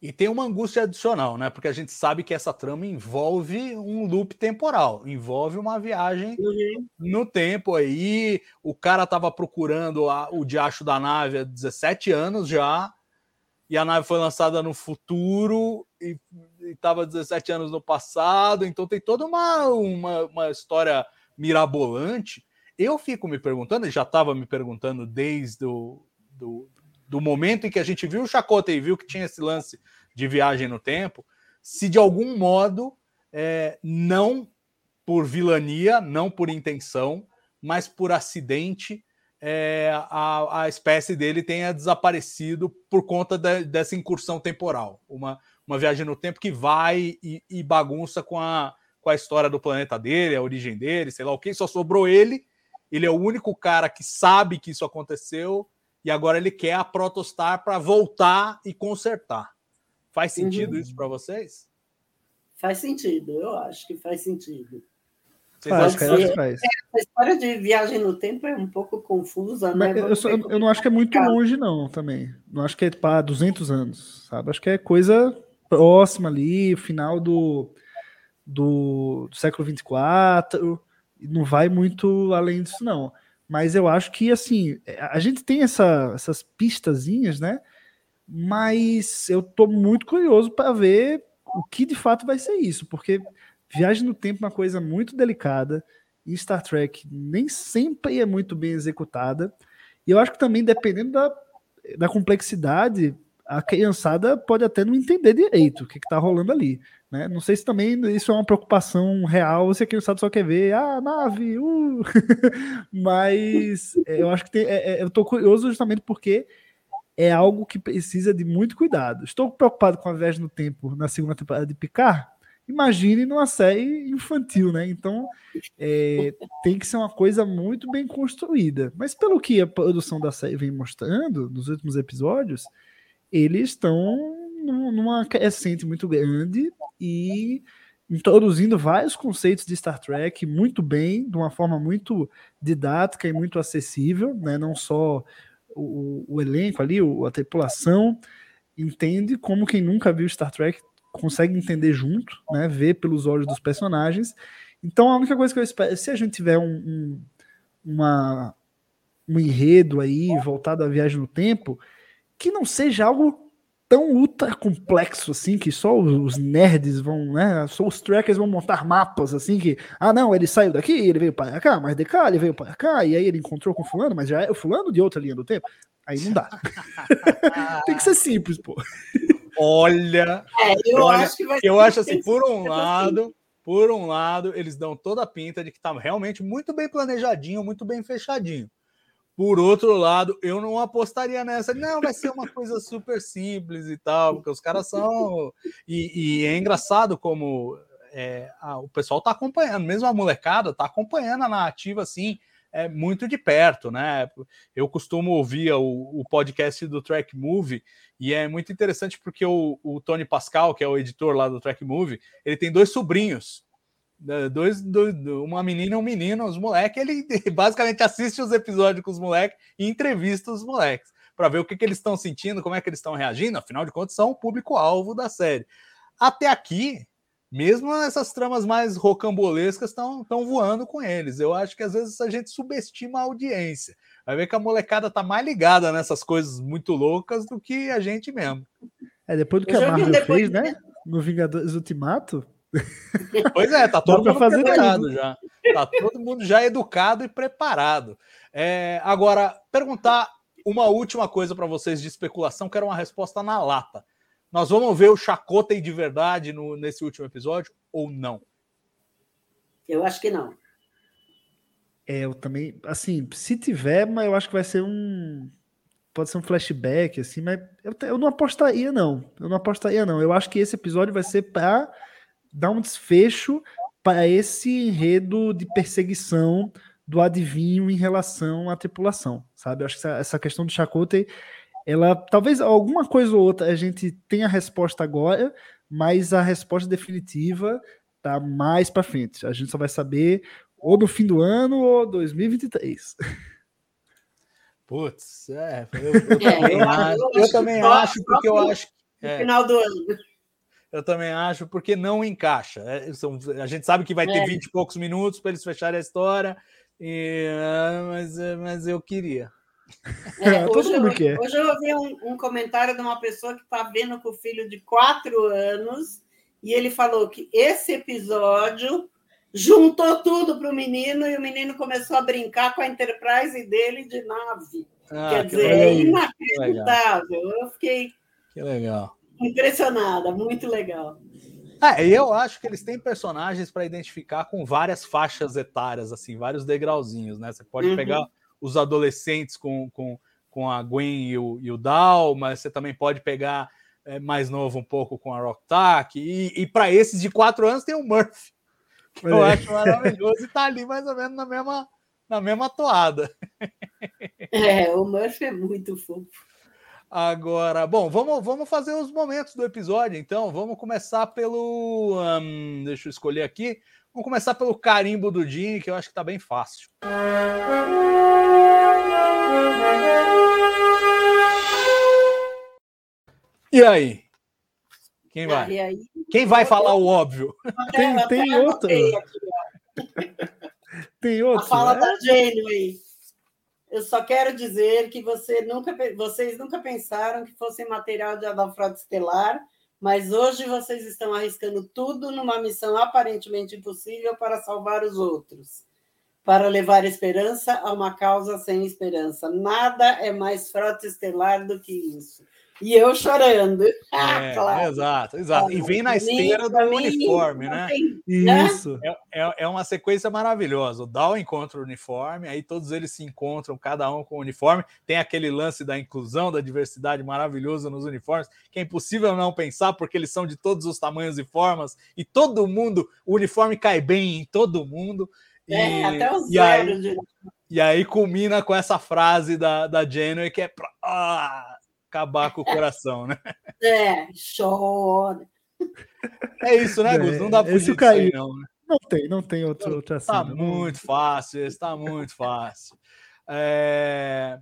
E tem uma angústia adicional, né? Porque a gente sabe que essa trama envolve um loop temporal, envolve uma viagem uhum. no tempo aí. O cara tava procurando a, o diacho da nave há 17 anos já, e a nave foi lançada no futuro e estava 17 anos no passado, então tem toda uma, uma, uma história mirabolante. Eu fico me perguntando, já estava me perguntando desde o do, do momento em que a gente viu o Chacota e viu que tinha esse lance de viagem no tempo, se de algum modo, é, não por vilania, não por intenção, mas por acidente, é, a, a espécie dele tenha desaparecido por conta de, dessa incursão temporal. Uma, uma viagem no tempo que vai e, e, bagunça com a, com a história do planeta dele, a origem dele, sei lá o que, só sobrou ele. Ele é o único cara que sabe que isso aconteceu e agora ele quer a Protostar para voltar e consertar. Faz sentido uhum. isso para vocês? Faz sentido, eu acho que faz sentido. Faz, faz, faz. A história de viagem no tempo é um pouco confusa, né? Eu, só, eu, não acho que é muito longe, não, também. Não acho que é para 200 anos, sabe? Acho que é coisa próxima ali, final do, do, do século 24, não vai muito além disso, não. Mas eu acho que, assim, a gente tem essa, essas pistazinhas, né? Mas eu tô muito curioso para ver o que de fato vai ser isso, porque Viagem no tempo é uma coisa muito delicada. E Star Trek nem sempre é muito bem executada. E eu acho que também, dependendo da, da complexidade, a criançada pode até não entender direito o que está rolando ali. Né? Não sei se também isso é uma preocupação real, ou se a criançada só quer ver, ah, nave, uh! Mas é, eu acho que tem, é, é, eu estou curioso justamente porque é algo que precisa de muito cuidado. Estou preocupado com a viagem no tempo na segunda temporada de Picard, Imagine numa série infantil, né? Então é, tem que ser uma coisa muito bem construída. Mas pelo que a produção da série vem mostrando nos últimos episódios, eles estão numa crescente muito grande e introduzindo vários conceitos de Star Trek muito bem, de uma forma muito didática e muito acessível, né? Não só o, o elenco ali, a tripulação entende como quem nunca viu Star Trek consegue entender junto, né? Ver pelos olhos dos personagens. Então a única coisa que eu espero, se a gente tiver um, um uma, um enredo aí voltado à viagem no tempo, que não seja algo tão ultra complexo assim que só os nerds vão, né? Só os trackers vão montar mapas assim que, ah, não, ele saiu daqui, ele veio para cá, mas de cá ele veio para cá e aí ele encontrou com fulano, mas já é o fulano de outra linha do tempo. Aí não dá. Tem que ser simples, pô. Olha, É, eu olha, acho que vai eu acho assim, por um lado, por um lado, eles dão toda a pinta de que tá realmente muito bem planejadinho, muito bem fechadinho. Por outro lado, eu não apostaria nessa. Não, vai ser uma coisa super simples e tal, porque os caras são. E, e é engraçado como é, a- o pessoal tá acompanhando, mesmo a molecada tá acompanhando a narrativa assim, é, muito de perto, né? Eu costumo ouvir o, o podcast do Track Movie e é muito interessante porque o, o Tony Pascal, que é o editor lá do Track Movie, ele tem dois sobrinhos. Dois, dois, uma menina e um menino, os moleques, ele basicamente assiste os episódios com os moleques e entrevista os moleques para ver o que, que eles estão sentindo, como é que eles estão reagindo, afinal de contas, são o público-alvo da série. Até aqui, mesmo essas tramas mais rocambolescas estão voando com eles. Eu acho que às vezes a gente subestima a audiência. Vai ver que a molecada tá mais ligada nessas coisas muito loucas do que a gente mesmo. É depois do que Eu a Marvel fez, depoimento. né? No Vingadores Ultimato. Pois é, tá todo mundo fazer preparado já. Tá todo mundo já educado e preparado. É, agora, perguntar uma última coisa para vocês de especulação, que era uma resposta na lata. Nós vamos ver o Chacota de verdade no, nesse último episódio ou não? Eu acho que não. É, eu também, assim, se tiver, mas eu acho que vai ser um. Pode ser um flashback, assim, mas eu, eu não apostaria, não. Eu não apostaria, não. Eu acho que esse episódio vai ser para dar um desfecho para esse enredo de perseguição do adivinho em relação à tripulação, sabe? Eu acho que essa, essa questão do Chakotay, ela talvez alguma coisa ou outra a gente tenha a resposta agora, mas a resposta definitiva tá mais para frente. A gente só vai saber ou no fim do ano ou 2023. Putz, é, eu, eu É, também eu acho, eu que também acho, porque eu acho No É. final do ano. Eu também acho, porque não encaixa. É, são- a gente sabe que vai ter É. 20 e poucos minutos para eles fecharem a história, e, ah, mas, é, mas eu queria. É, Todo hoje, mundo eu, quer. hoje eu ouvi um, um comentário de uma pessoa que está vendo com o filho de quatro anos, e ele falou que esse episódio juntou tudo para o menino e o menino começou a brincar com a Enterprise dele de nave. Ah, Quer que dizer, legal, é inacreditável. Eu fiquei Que legal. impressionada, muito legal. É, e eu acho que eles têm personagens para identificar com várias faixas etárias, assim, vários degrauzinhos, né? Você pode Uhum. pegar os adolescentes com, com, com a Gwen e o, e o Dal, mas você também pode pegar é, mais novo um pouco com a Rocktack, e, e para esses de quatro anos tem o Murphy, que eu É. acho maravilhoso, e tá ali mais ou menos na mesma, na mesma toada. É, o Murphy é muito fofo. Agora, bom, vamos, vamos fazer os momentos do episódio, então. Vamos começar pelo. hum, deixa eu escolher aqui. Vamos começar pelo carimbo do Gene, que eu acho que tá bem fácil. E aí? Quem vai? E aí, Quem vai falar o óbvio? Tem- tem até outro. Tem A outro. fala né? da Janeway. Eu só quero dizer que você nunca, vocês nunca pensaram que fosse material de da Frota Estelar, mas hoje vocês estão arriscando tudo numa missão aparentemente impossível para salvar os outros, para levar esperança a uma causa sem esperança. Nada é mais Frota Estelar do que isso. E eu chorando. Ah, É, claro. Exato, exato. E vem na esteira do mim, uniforme, né? tem- né? Isso. É, é, é uma sequência maravilhosa. O Dow encontra o uniforme, aí todos eles se encontram, cada um com o uniforme. Tem aquele lance da inclusão, da diversidade maravilhosa nos uniformes, que é impossível não pensar, porque eles são de todos os tamanhos e formas, e todo mundo, o uniforme cai bem em todo mundo. E, É, até o e aí, zero de e aí culmina com essa frase da, da Janeway que é ah, acabar com o coração, né? É, chora. É isso, né, É, Gus? Não dá pra esse fugir disso caiu. aí, não, né? Não tem, não tem outro, outra Tá cena. muito fácil, está muito fácil. É...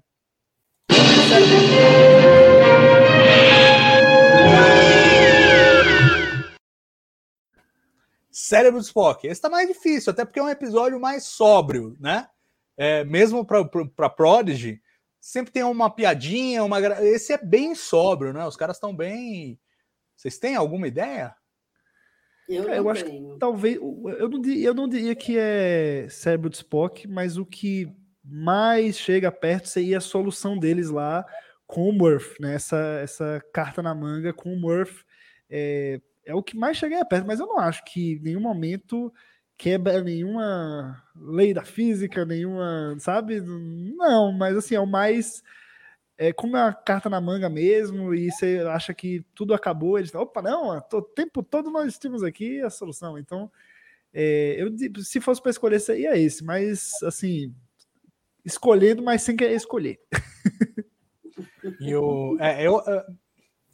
Cérebro de Spock. Esse tá mais difícil, até porque é um episódio mais sóbrio, né? É, mesmo para Prodigy, sempre tem uma piadinha, uma. Esse é bem sóbrio, né? Os caras estão bem. Vocês têm alguma ideia? Eu, É, eu acho que. Talvez. Eu não, eu não diria que é cérebro de Spock, mas o que mais chega perto seria a solução deles lá com o Murph, né? Essa, essa carta na manga com o Murph. É, é o que mais chega perto, mas eu não acho que em nenhum momento quebra nenhuma lei da física, nenhuma, sabe? Não, mas assim, é o mais. É como é uma carta na manga mesmo, e você acha que tudo acabou, eles opa, não, o tempo todo nós temos aqui a solução. Então, é, eu, se fosse para escolher, seria esse, mas assim, escolhendo, mas sem querer escolher. E eu, é, eu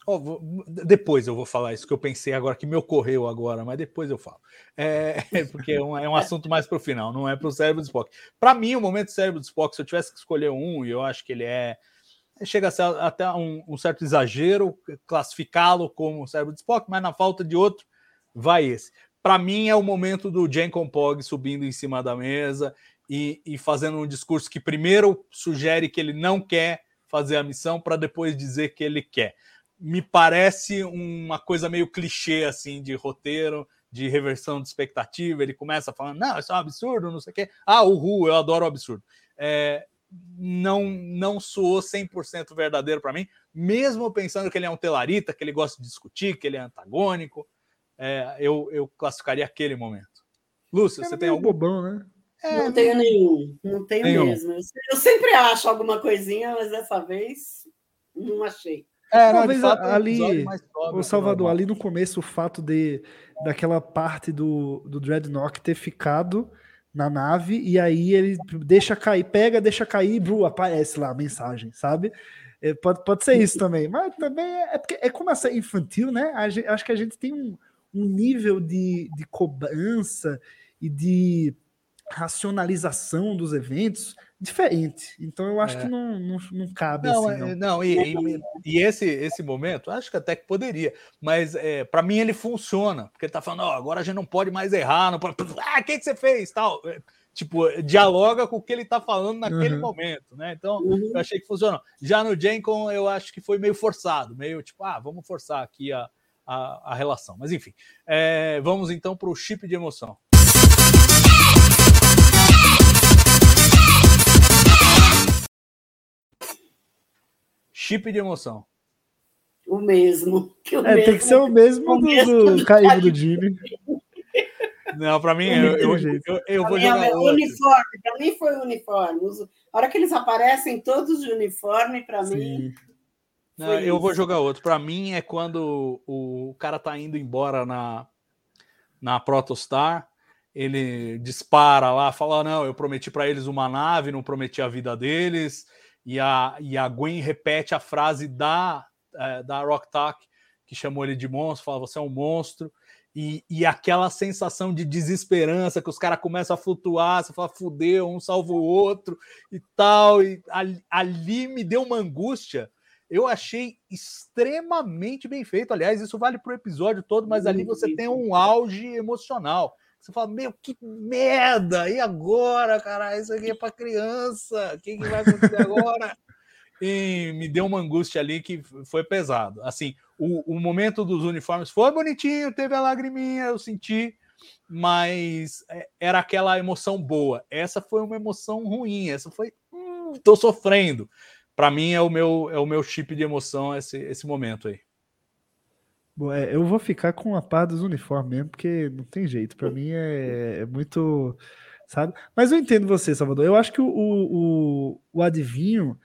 ó, vou- depois eu vou falar isso que eu pensei agora, que me ocorreu agora, mas depois eu falo. É, porque é um, é um assunto mais para o final, não é para o cérebro do Spock. Para mim, o momento do cérebro do Spock, se eu tivesse que escolher um, e eu acho que ele é. Chega a ser até um, um certo exagero classificá-lo como cérebro do Spock, mas na falta de outro, vai esse. Para mim, é o momento do Jenkon Pog subindo em cima da mesa e, e fazendo um discurso que primeiro sugere que ele não quer fazer a missão para depois dizer que ele quer. Me parece uma coisa meio clichê assim de roteiro, de reversão de expectativa. Ele começa falando: não, isso é um absurdo, não sei o quê. Ah, uhul, eu adoro o absurdo. É, não, não soou 100% verdadeiro para mim, mesmo pensando que ele é um telarita, que ele gosta de discutir, que ele é antagônico. É, eu, eu classificaria aquele momento. Lúcio, você tem meio algum? bobão, né? É, Não tenho nenhum. Não tenho Nenhum. mesmo. Eu sempre acho alguma coisinha, mas dessa vez não achei. É, não, Talvez de fato, é ali- Ô, que Salvador, ali no começo, o fato de daquela parte do, do Dreadnought ter ficado na nave e aí ele deixa cair, pega, deixa cair e bru, aparece lá a mensagem, sabe? É, pode, pode ser isso também, mas também é, é porque é como essa infantil, né? A gente- acho que a gente tem um, um nível de, de cobrança e de racionalização dos eventos diferente. Então eu acho É. que não, não, não cabe Não, assim, é- não. não, e, e- e esse, esse momento, acho que até que poderia, mas é, para mim ele funciona, porque ele tá falando, ó, agora a gente não pode mais errar, não pode. Ah, o que, que você fez? Tal. É, Tipo, dialoga com o que ele tá falando naquele Uhum. momento, né? Então, Uhum. eu achei que funcionou. Já no Jenkon, eu acho que foi meio forçado, meio tipo, ah, vamos forçar aqui a, a, a relação. Mas enfim, é, vamos então para o chip de emoção. Chip de emoção. O mesmo. Que o É, tem que mesmo. ser o mesmo o do, mesmo do Caído do Jimmy. Não, para mim, eu, eu, eu, eu Pra vou mim, é jogar o outro. uniforme, para mim foi o uniforme. A hora que eles aparecem todos de uniforme, para mim. Não, eu vou jogar outro. Para mim é quando o, o cara tá indo embora na, na Protostar, ele dispara lá, fala: não, eu prometi para eles uma nave, não prometi a vida deles. E a, e a Gwen repete a frase da, eh, da Rock Talk, que chamou ele de monstro, fala: você é um monstro. E, e aquela sensação de desesperança que os caras começam a flutuar, você fala, fudeu, um salva o outro e tal. E ali, ali me deu uma angústia eu achei extremamente bem feito. Aliás, isso vale para o episódio todo, mas ali você tem um auge emocional. Você fala, meu, que merda! E agora, cara? Isso aqui é para criança. O que, que vai acontecer agora? E me deu uma angústia ali que foi pesado. Assim, o, o momento dos uniformes foi bonitinho, teve a lagriminha, eu senti, mas é, era aquela emoção boa. Essa foi uma emoção ruim. Essa foi, hum, tô sofrendo para mim é o meu é o meu chip de emoção esse, esse momento aí. Bom, é, eu vou ficar com a par dos uniformes mesmo, porque não tem jeito. Para mim é, é, muito. Sabe? Mas eu entendo você, Salvador. Eu acho que o, o, o adivinho,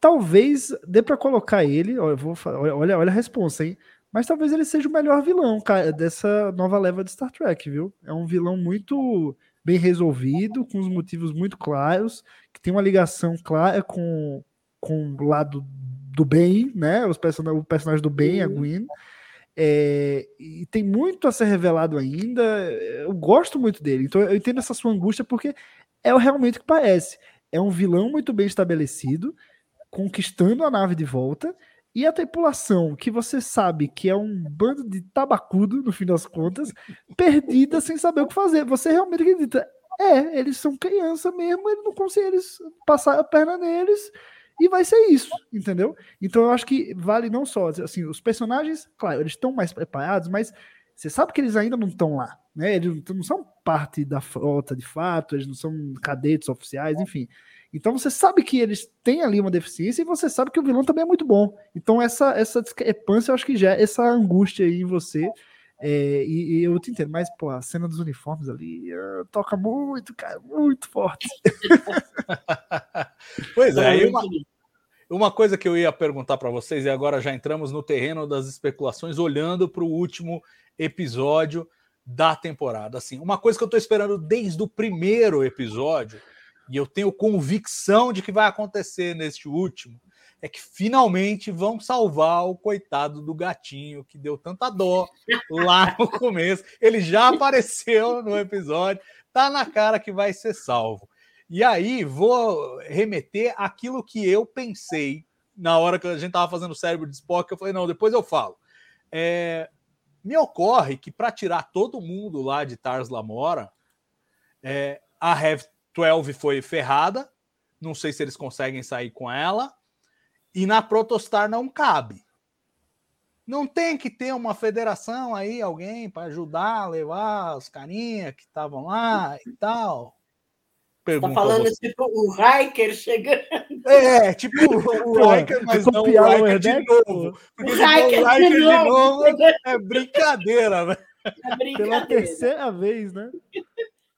talvez dê para colocar ele. Olha, vou, olha, olha a resposta, hein? Mas talvez ele seja o melhor vilão cara, dessa nova leva de Star Trek, viu? É um vilão muito bem resolvido, com os motivos muito claros, que tem uma ligação clara com, com o lado do bem, né? Os person o personagem do bem, a Gwen. É, e tem muito a ser revelado ainda. Eu gosto muito dele, então eu entendo essa sua angústia porque é realmente o que parece. É um vilão muito bem estabelecido, conquistando a nave de volta, e a tripulação, que você sabe que é um bando de tabacudo, no fim das contas, perdida sem saber o que fazer. Você realmente acredita? É, eles são criança mesmo, eles não conseguem eles passar a perna neles e vai ser isso, entendeu? Então eu acho que vale não só, assim, os personagens, claro, eles estão mais preparados, mas você sabe que eles ainda não estão lá, né? Eles não são parte da frota de fato, eles não são cadetes oficiais, enfim. Então você sabe que eles têm ali uma deficiência e você sabe que o vilão também é muito bom. Então essa essa discrepância eu acho que já essa angústia aí em você é, e, e, eu te entendo, mas pô, a cena dos uniformes ali uh, toca muito, cara, muito forte. pois é, uma, uma coisa que eu ia perguntar para vocês, e agora já entramos no terreno das especulações, olhando para o último episódio da temporada. Assim, uma coisa que eu estou esperando desde o primeiro episódio, e eu tenho convicção de que vai acontecer neste último, é que finalmente vão salvar o coitado do gatinho que deu tanta dó lá no começo. Ele já apareceu no episódio, tá na cara que vai ser salvo. E aí vou remeter aquilo que eu pensei na hora que a gente tava fazendo o cérebro de Spock. Eu falei, não, depois eu falo. É, me ocorre que para tirar todo mundo lá de Tars Lamora, é, a Rev 12 foi ferrada. Não sei se eles conseguem sair com ela e na Protostar não cabe. Não tem que ter uma federação aí, alguém para ajudar a levar os carinha que estavam lá e tal. Está falando tipo o Riker chegando. É, tipo o Riker, mas não o Riker de novo. Porque o Riker, o Riker de, novo, é brincadeira, velho. É brincadeira. Pela terceira vez, né?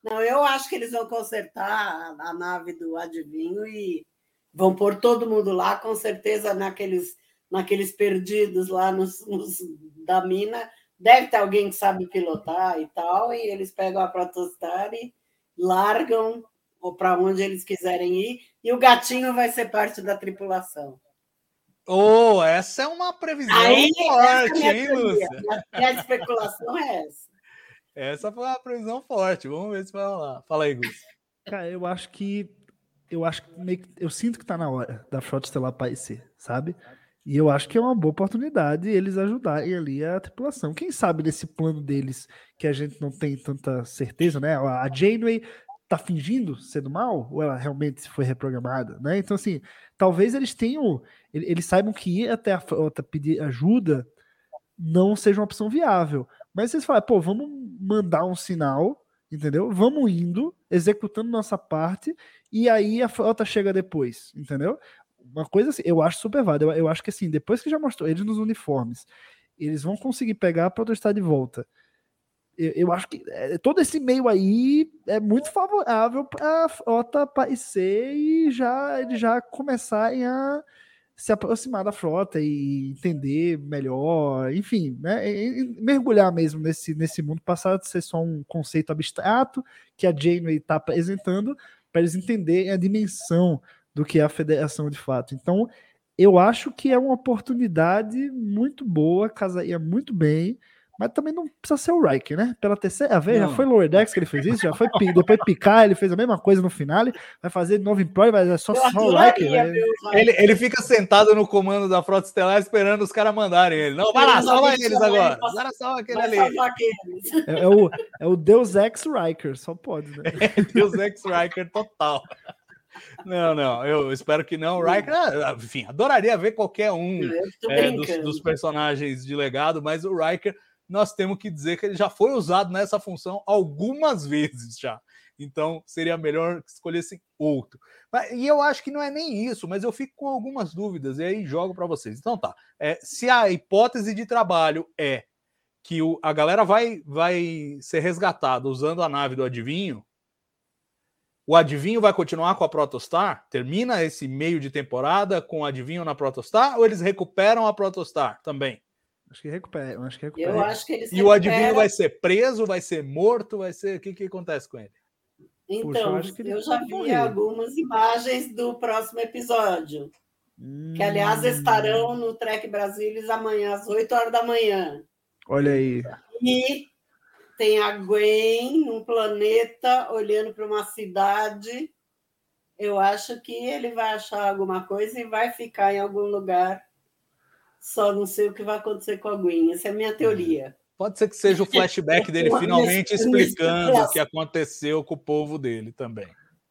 Não, eu acho que eles vão consertar a nave do adivinho e vão pôr todo mundo lá, com certeza naqueles, naqueles perdidos lá nos, nos, da mina. Deve ter alguém que sabe pilotar e tal, e eles pegam a Protostar e largam ou para onde eles quiserem ir, e o gatinho vai ser parte da tripulação. Oh, essa é uma previsão Aí, forte, é hein, Lúcia? A, a especulação é essa. Essa foi uma previsão forte. Vamos ver se vai rolar. Fala aí, Gus. Cara, eu acho que eu acho que eu sinto que tá na hora da Frota Estelar aparecer, sabe? E eu acho que é uma boa oportunidade eles ajudarem ali a tripulação. Quem sabe nesse plano deles que a gente não tem tanta certeza, né? A Janeway tá fingindo ser do mal ou ela realmente foi reprogramada, né? Então assim, talvez eles tenham, eles saibam que ir até a pedir ajuda não seja uma opção viável. Mas vocês falam, pô, vamos mandar um sinal, entendeu? Vamos indo, executando nossa parte e aí a frota chega depois, entendeu? Uma coisa assim, eu acho super válido. Eu, eu acho que assim, depois que já mostrou eles nos uniformes, eles vão conseguir pegar a protestar de volta. Eu, eu acho que é, todo esse meio aí é muito favorável para a frota aparecer e já eles já começarem a se aproximar da frota e entender melhor, enfim, né, mergulhar mesmo nesse, nesse mundo, passar de ser só um conceito abstrato que a Janeway está apresentando para eles entenderem a dimensão do que é a federação de fato. Então, eu acho que é uma oportunidade muito boa, casaria muito bem, mas também não precisa ser o Riker, né? Pela terceira vez, não. já foi Lower Decks que ele fez isso, já foi depois picar, ele fez a mesma coisa no final, vai fazer de novo em Pro, vai é só, só o Riker. Vai... Ele, ele fica sentado no comando da Frota Estelar esperando os caras mandarem ele. Não, vai lá, salva eles agora. Agora salva aquele ali. É, é, o, é o Deus Ex Riker, só pode, né? É Deus Ex Riker total. Não, não, eu espero que não. O Riker, ah, enfim, adoraria ver qualquer um é, dos, dos personagens de legado, mas o Riker nós temos que dizer que ele já foi usado nessa função algumas vezes já. Então seria melhor que escolhessem outro. E eu acho que não é nem isso, mas eu fico com algumas dúvidas e aí jogo para vocês. Então tá. É, se a hipótese de trabalho é que o, a galera vai, vai ser resgatada usando a nave do adivinho, o adivinho vai continuar com a Protostar? Termina esse meio de temporada com o adivinho na Protostar ou eles recuperam a Protostar também? Acho que recupera. Acho que recupera. Eu acho que eles E o adivinho vai ser preso, vai ser morto, vai ser. O que, que acontece com ele? Então, Puxa, eu eu, acho que ele já vi morrer. algumas imagens do próximo episódio, que aliás Hum, estarão no Trek Brasilis amanhã às 8 horas da manhã. Olha aí. E tem a Gwen num planeta olhando para uma cidade. Eu acho que ele vai achar alguma coisa e vai ficar em algum lugar. Só não sei o que vai acontecer com a Gwen. Essa é a minha teoria. Pode ser que seja o flashback dele Uma finalmente explicando o que aconteceu com o povo dele também.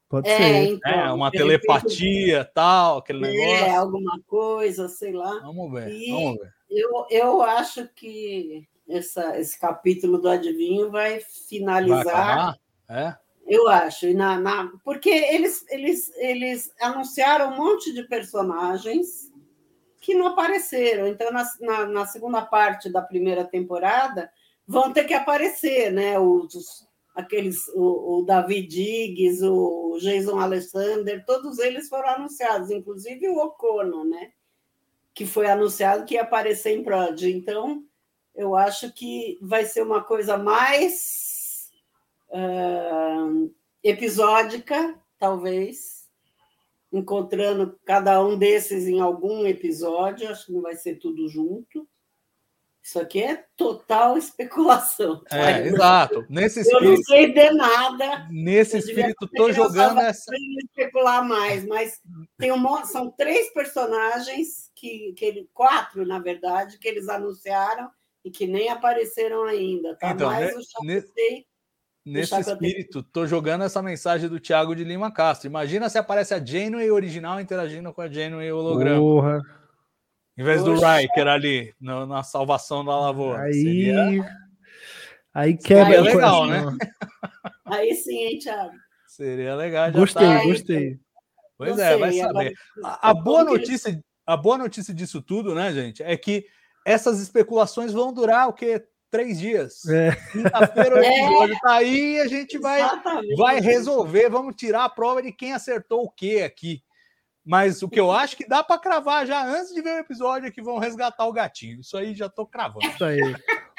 Pode É, ser. então, É, uma repente, telepatia, tal, aquele É, negócio. alguma coisa, sei lá. Vamos ver, E- vamos ver. Eu, eu acho que essa, esse capítulo do Adivinho vai Vai finalizar. acabar? É? Eu acho. E na, na- porque eles, eles, eles anunciaram um monte de personagens que não apareceram. Então, na, na, na segunda parte da primeira temporada, vão ter que aparecer, né? Os, aqueles, o, o David Diggs, o Jason Alexander, todos eles foram anunciados, inclusive o Ocono, né? Que foi anunciado que ia aparecer em Prod. Então, eu acho que vai ser uma coisa mais ah, episódica, talvez, encontrando cada um desses em algum episódio, acho que não vai ser tudo junto. Isso aqui é total especulação. É, Eu- exato. Nesse Eu não espírito, sei de nada, nesse espírito que jogando essa. pra especular mais, mas tem um monte, são três personagens que, que ele, quatro, na verdade, que eles anunciaram e que nem apareceram ainda. Tá Então, mais né, o Chaputei. Nesse espírito, tô jogando essa mensagem do Thiago de Lima Castro. Imagina se aparece a Janeway original interagindo com a Janeway holograma, Porra. em vez do Poxa. Riker ali no- na salvação da lavoura. Aí. Seria, Aí quebra Seria o legal, coração. Aí sim, hein, Thiago? seria legal. já Gostei, tá- gostei. Pois Não é, vai sei, saber. agora- A, a boa notícia, a boa notícia disso tudo, né, gente, é que essas especulações vão durar o quê? Três dias. É. Quinta-feira o É. episódio tá aí e a gente vai, Exatamente. vai resolver, vamos tirar a prova de quem acertou o quê aqui. Mas o que eu acho que dá para cravar já antes de ver o episódio é que vão resgatar o gatinho. Isso aí já tô cravando. Isso aí.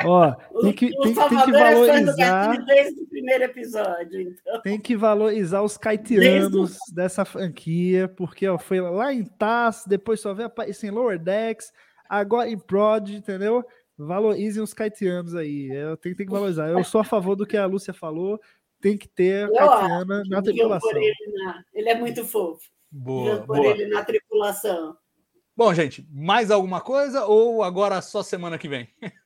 Ó, tem que, o tem, tem que é valorizar. desde o primeiro episódio. Então. Tem que valorizar os caetianos dessa franquia, porque ó, foi lá em TAS, depois só veio aparecer em Lower Decks, agora em Prod, entendeu? Valorizem os caetianos aí. Eu tenho, tem que valorizar. Eu sou a favor do que a Lúcia falou. Tem que ter Eu caetiana na tripulação. ele, na- ele é muito fofo. Boa, pôr boa. ele na tripulação. Bom, gente, mais alguma coisa ou agora só semana que vem?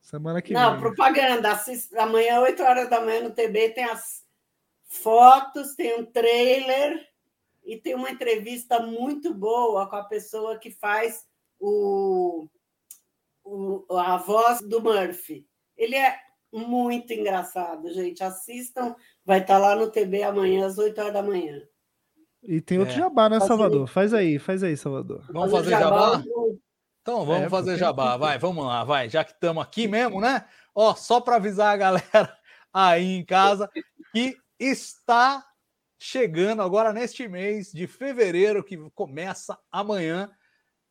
Semana que Não, vem. propaganda. Assist... Amanhã, 8 horas da manhã, no TB, tem as fotos, tem um trailer e tem uma entrevista muito boa com a pessoa que faz o- a voz do Murphy. Ele é muito engraçado, gente. Assistam, vai estar lá no TB amanhã, às 8 horas da manhã. E tem outro É. jabá, né, Salvador? Faz aí, faz aí, Salvador. Vamos Fazer jabá? Então vamos É, fazer jabá, vai, vamos lá, vai, já que estamos aqui mesmo, né? Ó, só para avisar a galera aí em casa que está chegando agora neste mês de fevereiro, que começa amanhã,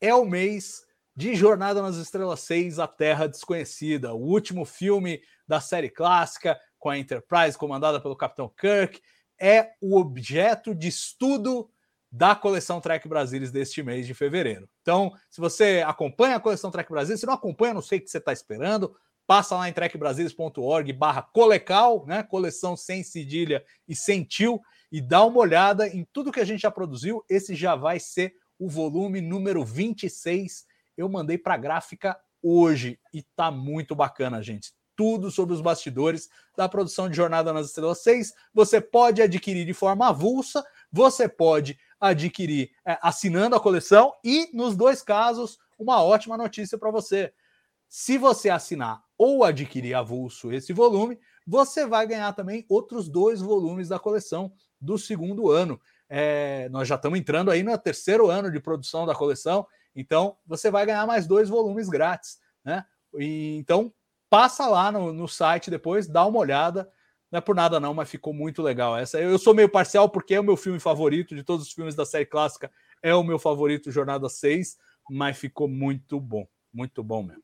é o mês de Jornada nas Estrelas 6, A Terra Desconhecida, o último filme da série clássica com a Enterprise comandada pelo Capitão Kirk, é o objeto de estudo da coleção Trek Brasilis deste mês de fevereiro. Então, se você acompanha a coleção Trek Brasilis, se não acompanha, não sei o que você está esperando, passa lá em trekbrasilis.org barra colecal, né? Coleção sem cedilha e sem tio, e dá uma olhada em tudo que a gente já produziu. Esse já vai ser o volume número 26. Eu mandei para a gráfica hoje e tá muito bacana, gente. Tudo sobre os bastidores da produção de Jornada nas Estrelas 6. Você pode adquirir de forma avulsa, você pode adquirir é, assinando a coleção e, nos dois casos, uma ótima notícia para você. Se você assinar ou adquirir avulso esse volume, você vai ganhar também outros dois volumes da coleção do segundo ano. É, nós já estamos entrando aí no terceiro ano de produção da coleção, então você vai ganhar mais dois volumes grátis, né? E, então passa lá no, no site depois, dá uma olhada. Não é por nada não, mas ficou muito legal essa. Eu sou meio parcial porque é o meu filme favorito de todos os filmes da série clássica, é o meu favorito Jornada 6, mas ficou muito bom, muito bom mesmo.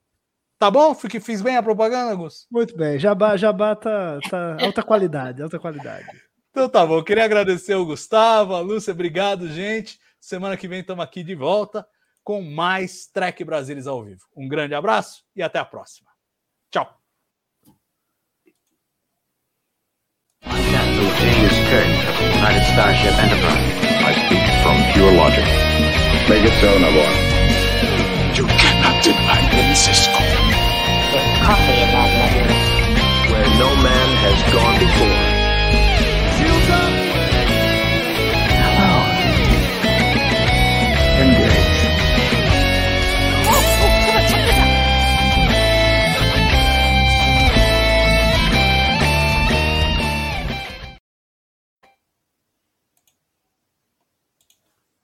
Tá bom? Fiz bem a propaganda, Gus? Muito bem. Jabá, Jabá tá, tá alta qualidade, alta qualidade. Então tá bom. Queria agradecer o Gustavo, a Lúcia. Obrigado, gente. Semana que vem estamos aqui de volta com mais Trek Brasilis ao vivo. Um grande abraço e até a próxima. Tchau. where no man has gone before.